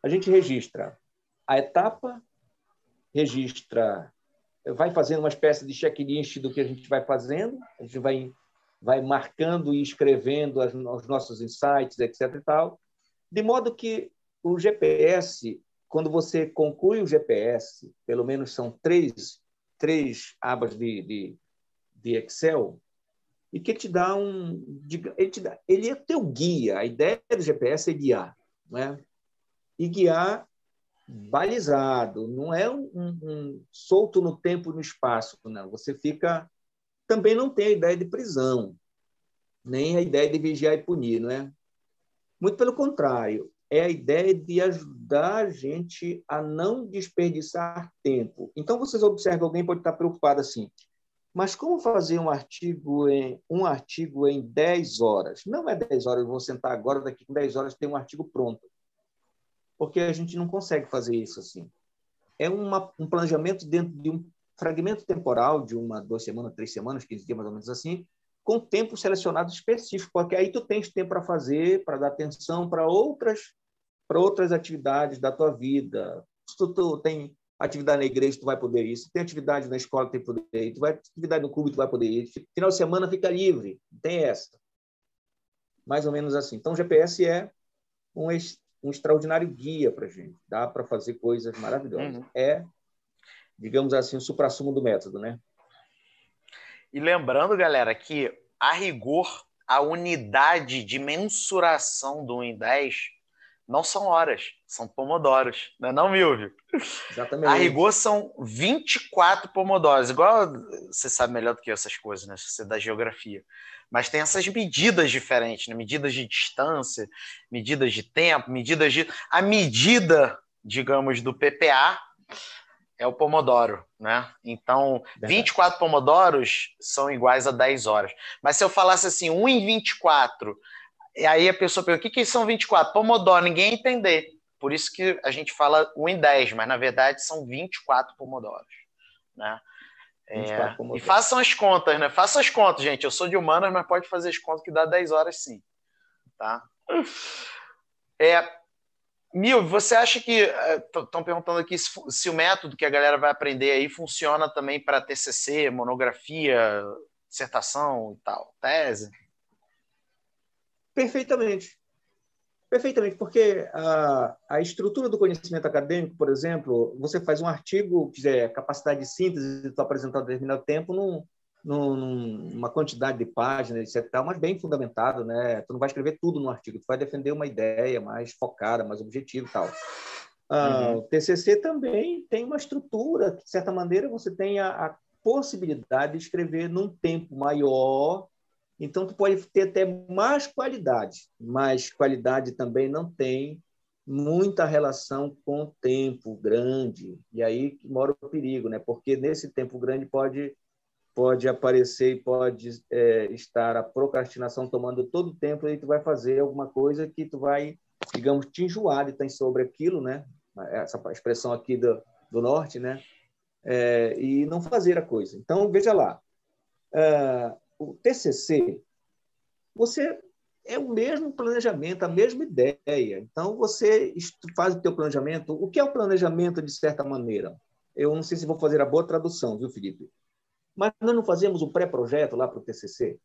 B: A gente registra a etapa, registra, vai fazendo uma espécie de checklist do que a gente vai fazendo, a gente vai, vai marcando e escrevendo as, os nossos insights, etc. E tal, de modo que o GPS, quando você conclui o GPS, pelo menos são três, três abas de, de, de Excel, e que te dá um. Ele, te dá, ele é teu guia. A ideia do GPS é guiar. Né? E guiar balizado, não é um, um, solto no tempo e no espaço, não. Você fica também não tem a ideia de prisão, nem a ideia de vigiar e punir, não é? Muito pelo contrário, é a ideia de ajudar a gente a não desperdiçar tempo. Então vocês observam alguém pode estar preocupado assim, mas como fazer um artigo em um artigo em 10 horas? Não é 10 horas, eu vou sentar agora, daqui com 10 horas tem um artigo pronto porque a gente não consegue fazer isso assim. É uma, um planejamento dentro de um fragmento temporal de uma, duas semanas, três semanas, 15 dias mais ou menos assim, com tempo selecionado específico, porque aí tu tens tempo para fazer, para dar atenção para outras para outras atividades da tua vida. Se tu, tu, tem atividade na igreja, tu vai poder ir. Se tem atividade na escola, tu tem poder ir. Tu vai atividade no clube, tu vai poder ir. Final de semana fica livre. Tem essa. Mais ou menos assim. Então, o GPS é um um extraordinário guia para a gente. Dá para fazer coisas maravilhosas. Uhum. É, digamos assim, o supra-sumo do método, né?
A: E lembrando, galera, que a rigor, a unidade de mensuração do 1 em 10 não são horas, são pomodoros, não é não, Milvio? Exatamente. A rigor são 24 pomodoros, igual você sabe melhor do que essas coisas, né? Você da geografia mas tem essas medidas diferentes, né? medidas de distância, medidas de tempo, medidas de. A medida, digamos, do PPA é o Pomodoro, né? Então, Verdade. 24 Pomodoros são iguais a 10 horas. Mas se eu falasse assim, 1 em 24, e aí a pessoa pergunta, o que, que são 24? Pomodoro, ninguém entender. Por isso que a gente fala 1 em 10, mas na verdade são 24 Pomodoros, né? É, e façam as contas, né? Façam as contas, gente. Eu sou de humanas, mas pode fazer as contas que dá 10 horas sim. Tá? É, Mil, você acha que. Estão é, perguntando aqui se, se, o método que a galera vai aprender aí funciona também para TCC, monografia, dissertação e tal, tese?
B: Perfeitamente. Perfeitamente, porque a, a estrutura do conhecimento acadêmico, por exemplo, você faz um artigo, que é capacidade de síntese, tu apresentar em determinado tempo num, num, numa quantidade de páginas, etc., mas bem fundamentado, né? Tu não vai escrever tudo no artigo, tu vai defender uma ideia mais focada, mais objetiva e tal. Ah, uhum. O TCC também tem uma estrutura, que, de certa maneira, você tem a, a possibilidade de escrever num tempo maior então, tu pode ter até mais qualidade, mas qualidade também não tem muita relação com tempo grande. E aí mora o perigo, né? Porque nesse tempo grande pode pode aparecer e pode é, estar a procrastinação tomando todo o tempo e tu vai fazer alguma coisa que tu vai, digamos, te enjoar de estar sobre aquilo, né? Essa expressão aqui do, do norte, né? É, e não fazer a coisa. Então, veja lá. Uh, o TCC, você é o mesmo planejamento, a mesma ideia. Então, você faz o teu planejamento. O que é o planejamento, de certa maneira? Eu não sei se vou fazer a boa tradução, viu, Felipe? Mas nós não fazemos o pré-projeto lá para o TCC.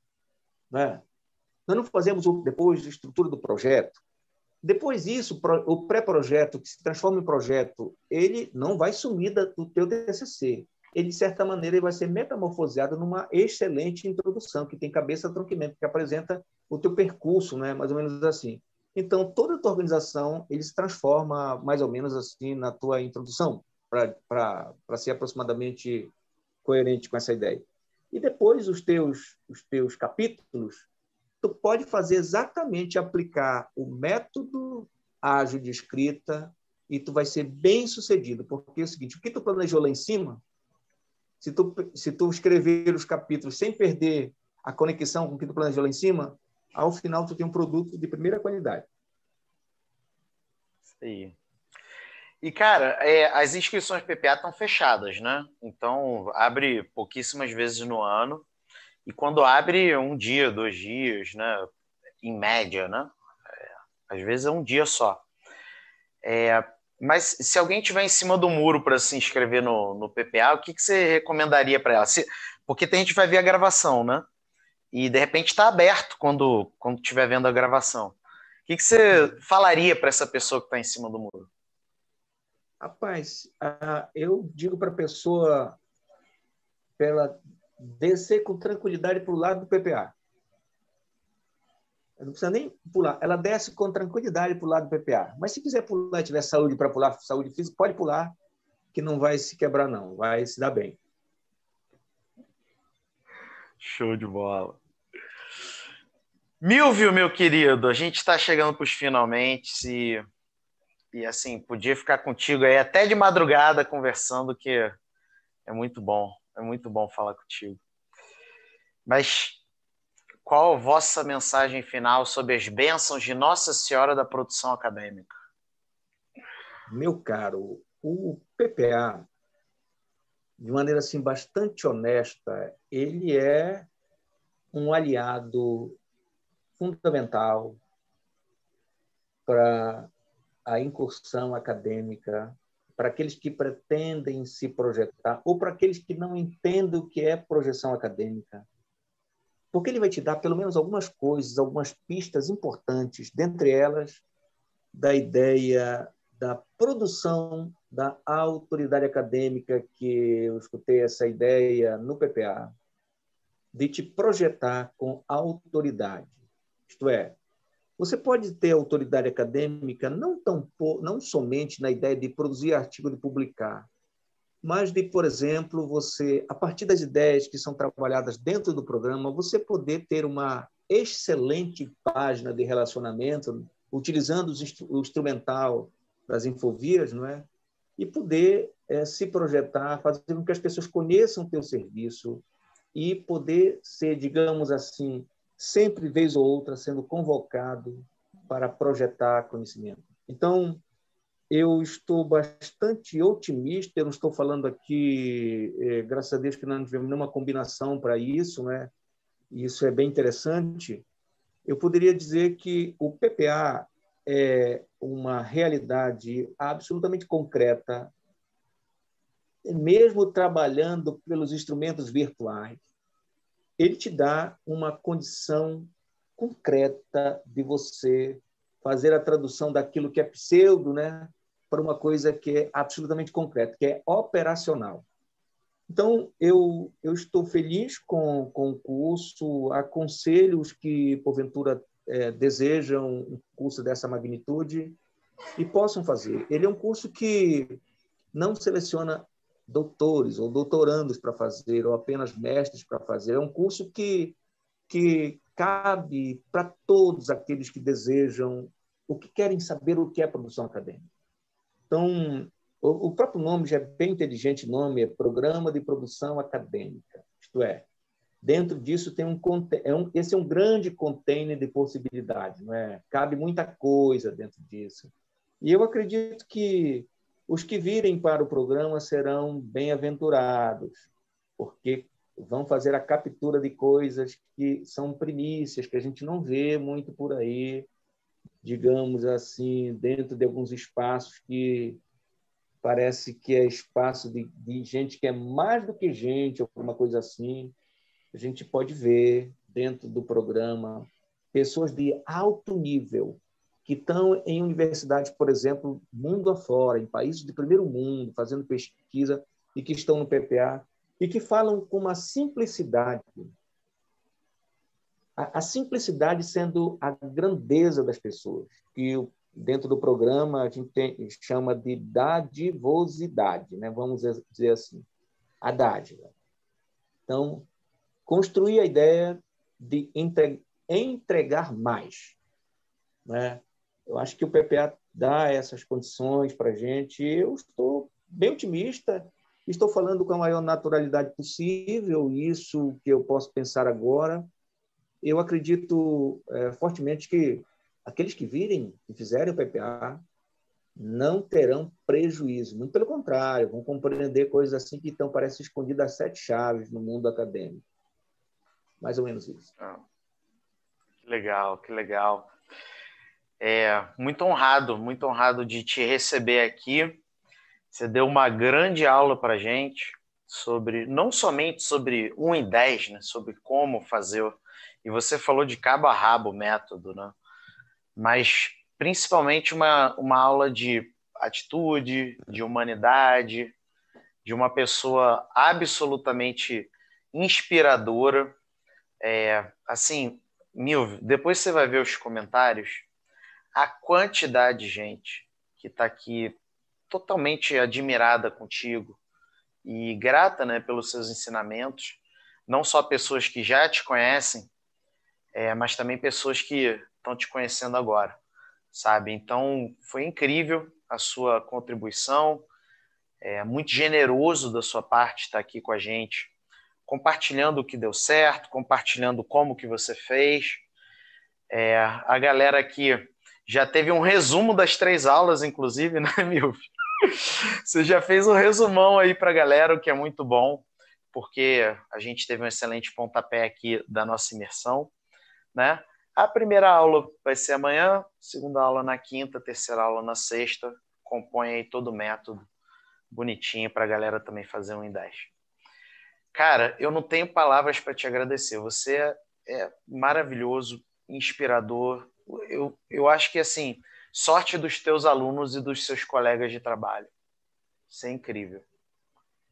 B: Né? Nós não fazemos o, depois a estrutura do projeto. Depois disso, o pré-projeto, que se transforma em projeto, ele não vai sumir do teu TCC ele, de certa maneira, ele vai ser metamorfoseado numa excelente introdução, que tem cabeça tronquimento, que apresenta o teu percurso, né? mais ou menos assim. Então, toda a tua organização ele se transforma mais ou menos assim na tua introdução, para ser aproximadamente coerente com essa ideia. E depois, os teus, os teus capítulos, tu pode fazer exatamente aplicar o método ágil de escrita e tu vai ser bem sucedido, porque é o seguinte, o que tu planejou lá em cima, se tu, se tu escrever os capítulos sem perder a conexão com o que tu planejou lá em cima, ao final tu tem um produto de primeira qualidade.
A: E, cara, é, as inscrições PPA estão fechadas, né? Então, abre pouquíssimas vezes no ano. E quando abre, um dia, dois dias, né? Em média, né? É, às vezes é um dia só. É, Mas se alguém tiver em cima do muro para se inscrever no, no PPA, o que, que você recomendaria para ela? Se, porque tem gente que vai ver a gravação, né? E de repente está aberto quando quando estiver vendo a gravação. O que, que você falaria para essa pessoa que está em cima do muro?
B: Rapaz, eu digo para a pessoa ela descer com tranquilidade para o lado do PPA. Não precisa nem pular. Ela desce com tranquilidade para o lado do PPA. Mas se quiser pular e tiver saúde para pular, saúde física, pode pular, que não vai se quebrar, não. Vai se dar bem.
A: Show de bola. Milvio, meu querido, a gente está chegando para os finalmente e, e assim, podia ficar contigo aí até de madrugada conversando, que é muito bom, é muito bom falar contigo. Mas qual a vossa mensagem final sobre as bênçãos de Nossa Senhora da produção acadêmica?
B: Meu caro, o PPA, de maneira assim bastante honesta, ele é um aliado fundamental para a incursão acadêmica, para aqueles que pretendem se projetar, ou para aqueles que não entendem o que é projeção acadêmica porque ele vai te dar pelo menos algumas coisas, algumas pistas importantes, dentre elas da ideia da produção da autoridade acadêmica, que eu escutei essa ideia no PPA, de te projetar com autoridade. Isto é, você pode ter autoridade acadêmica não, tão, não somente na ideia de produzir artigo de publicar, mas de, por exemplo, você, a partir das ideias que são trabalhadas dentro do programa, você poder ter uma excelente página de relacionamento, utilizando o instrumental das infovias, não é? E poder é, se projetar, fazer com que as pessoas conheçam o teu serviço e poder ser, digamos assim, sempre vez ou outra sendo convocado para projetar conhecimento. Então, eu estou bastante otimista. Eu não estou falando aqui, é, graças a Deus, que não tivemos nenhuma combinação para isso, né? Isso é bem interessante. Eu poderia dizer que o PPA é uma realidade absolutamente concreta, mesmo trabalhando pelos instrumentos virtuais. Ele te dá uma condição concreta de você fazer a tradução daquilo que é pseudo, né, para uma coisa que é absolutamente concreta, que é operacional. Então, eu, eu estou feliz com, com o curso, aconselho os que, porventura, é, desejam um curso dessa magnitude e possam fazer. Ele é um curso que não seleciona doutores ou doutorandos para fazer, ou apenas mestres para fazer. É um curso que, que cabe para todos aqueles que desejam, o que querem saber o que é produção acadêmica. Então, o, próprio nome já é bem inteligente, nome é Programa de Produção Acadêmica. Isto é, dentro disso tem um, é um esse é um grande container de possibilidades, não é? Cabe muita coisa dentro disso. E eu acredito que os que virem para o programa serão bem-aventurados, porque vão fazer a captura de coisas que são primícias, que a gente não vê muito por aí, digamos assim, dentro de alguns espaços que parece que é espaço de, de gente que é mais do que gente, alguma coisa assim. A gente pode ver dentro do programa pessoas de alto nível que estão em universidades, por exemplo, mundo afora, em países de primeiro mundo, fazendo pesquisa e que estão no PPA e que falam com uma simplicidade. A, a simplicidade sendo a grandeza das pessoas, que dentro do programa a gente tem, chama de dadivosidade, né? vamos dizer assim, a dádiva. Então, construir a ideia de entregar mais. Né? Eu acho que o PPA dá essas condições para a gente. Eu estou bem otimista Estou falando com a maior naturalidade possível, isso que eu posso pensar agora. Eu acredito é, fortemente que aqueles que virem e fizerem o PPA não terão prejuízo, muito pelo contrário, vão compreender coisas assim que estão parece escondidas sete chaves no mundo acadêmico. Mais ou menos isso. Ah,
A: que legal, que legal. É, muito honrado, muito honrado de te receber aqui. Você deu uma grande aula para gente sobre, não somente sobre 1 em 10, né, sobre como fazer, e você falou de cabo a rabo o método, né, mas principalmente uma, uma aula de atitude, de humanidade, de uma pessoa absolutamente inspiradora. É, assim, Milvio, depois você vai ver os comentários, a quantidade de gente que está aqui totalmente admirada contigo e grata né, pelos seus ensinamentos, não só pessoas que já te conhecem, é, mas também pessoas que estão te conhecendo agora, sabe? Então, foi incrível a sua contribuição, é muito generoso da sua parte estar aqui com a gente, compartilhando o que deu certo, compartilhando como que você fez. É, a galera aqui já teve um resumo das três aulas, inclusive, né, Milvio? Você já fez um resumão aí para a galera, o que é muito bom, porque a gente teve um excelente pontapé aqui da nossa imersão, né? A primeira aula vai ser amanhã, segunda aula na quinta, terceira aula na sexta. Compõe aí todo o método bonitinho para a galera também fazer um em 10. Cara, eu não tenho palavras para te agradecer. Você é, maravilhoso, inspirador. Eu, eu acho que, assim, sorte dos teus alunos e dos seus colegas de trabalho. Isso é incrível.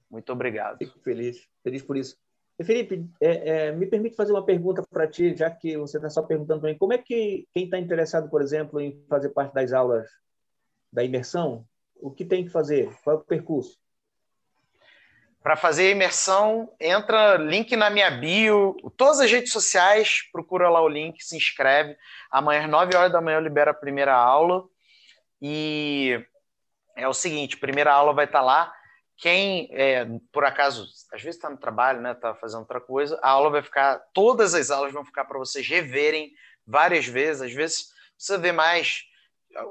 A: Muito obrigado.
B: Fico feliz, feliz por isso. E Felipe, é, é, me permite fazer uma pergunta para ti, já que você está só perguntando para mim, como é que quem está interessado, por exemplo, em fazer parte das aulas da imersão, o que tem que fazer? Qual é o percurso?
A: Para fazer a imersão, entra link na minha bio, todas as redes sociais, procura lá o link, se inscreve. Amanhã às 9 horas da manhã eu libero a primeira aula. E é o seguinte, primeira aula vai estar lá. Quem, é, por acaso, às vezes está no trabalho, né, está fazendo outra coisa, a aula vai ficar, todas as aulas vão ficar para vocês reverem várias vezes. Às vezes você vê mais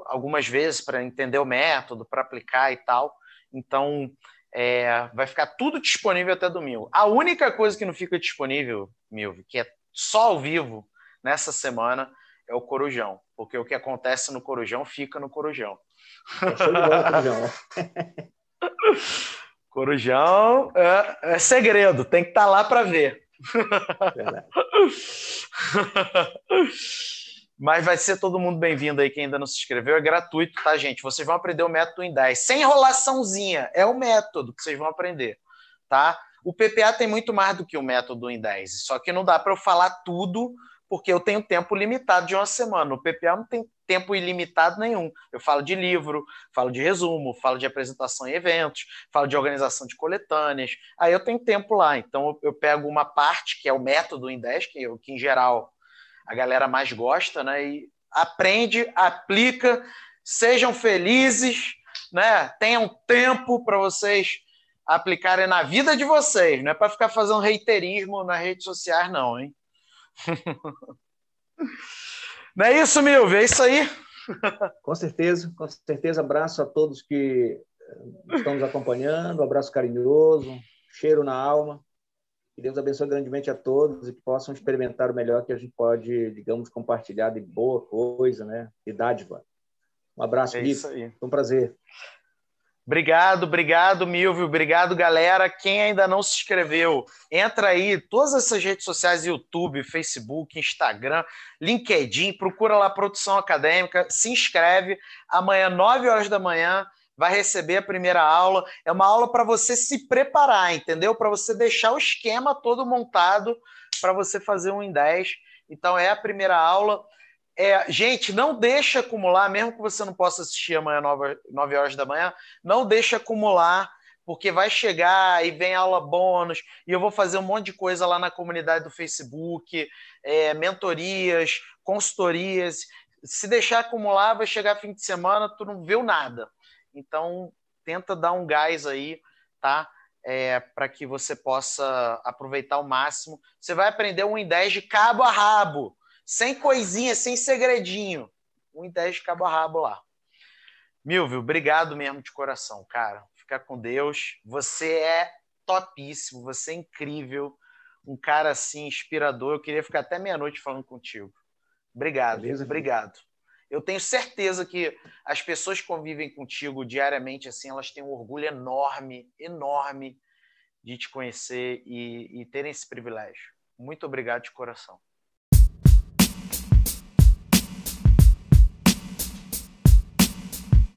A: algumas vezes para entender o método, para aplicar e tal. Então, é, vai ficar tudo disponível até domingo. A única coisa que não fica disponível, Milvio, que é só ao vivo nessa semana, é o Corujão. Porque o que acontece no Corujão fica no Corujão. É Corujão é, é, segredo, tem que estar tá lá para ver. Mas vai ser todo mundo bem-vindo aí, quem ainda não se inscreveu. É gratuito, tá, gente? Vocês vão aprender o método em 10. Sem enrolaçãozinha. É o método que vocês vão aprender, tá? O PPA tem muito mais do que o método em 10. Só que não dá para eu falar tudo, porque eu tenho tempo limitado de uma semana. O PPA não tem tempo ilimitado nenhum. Eu falo de livro, falo de resumo, falo de apresentação em eventos, falo de organização de coletâneas. Aí eu tenho tempo lá. Então eu pego uma parte, que é o método em 10, que, eu, que em geral a galera mais gosta, né? E aprende, aplica, sejam felizes, né? Tenham tempo para vocês aplicarem na vida de vocês, não é para ficar fazendo reiterismo nas redes sociais, não, hein? não é isso, Milvio? É isso aí?
B: com certeza, com certeza. Abraço a todos que estão nos acompanhando, abraço carinhoso, cheiro na alma. Que Deus abençoe grandemente a todos e que possam experimentar o melhor que a gente pode, digamos, compartilhar de boa coisa, né? De dádiva. Um abraço, é isso aí. Foi um prazer.
A: Obrigado, obrigado, Milvio. Obrigado, galera. Quem ainda não se inscreveu, entra aí, todas essas redes sociais, YouTube, Facebook, Instagram, LinkedIn, procura lá Produção Acadêmica, se inscreve. Amanhã, 9 horas da manhã, vai receber a primeira aula. É uma aula para você se preparar, entendeu? Para você deixar o esquema todo montado para você fazer um em 10. Então, é a primeira aula. É, gente, não deixa acumular, mesmo que você não possa assistir amanhã, 9, 9 horas da manhã, não deixa acumular, porque vai chegar e vem aula bônus, e eu vou fazer um monte de coisa lá na comunidade do Facebook, é, mentorias, consultorias. Se deixar acumular, vai chegar fim de semana, tu não viu nada. Então, tenta dar um gás aí, tá? É, para que você possa aproveitar ao máximo. Você vai aprender um em 10 de cabo a rabo, sem coisinha, sem segredinho. Um em 10 de cabo a rabo lá. Milvio, obrigado mesmo de coração, cara. Fica com Deus. Você é topíssimo, você é incrível. Um cara assim, inspirador. Eu queria ficar até meia-noite falando contigo. Obrigado, Beleza, obrigado. Eu tenho certeza que as pessoas que convivem contigo diariamente, assim, elas têm um orgulho enorme, enorme de te conhecer e, e terem esse privilégio. Muito obrigado de coração.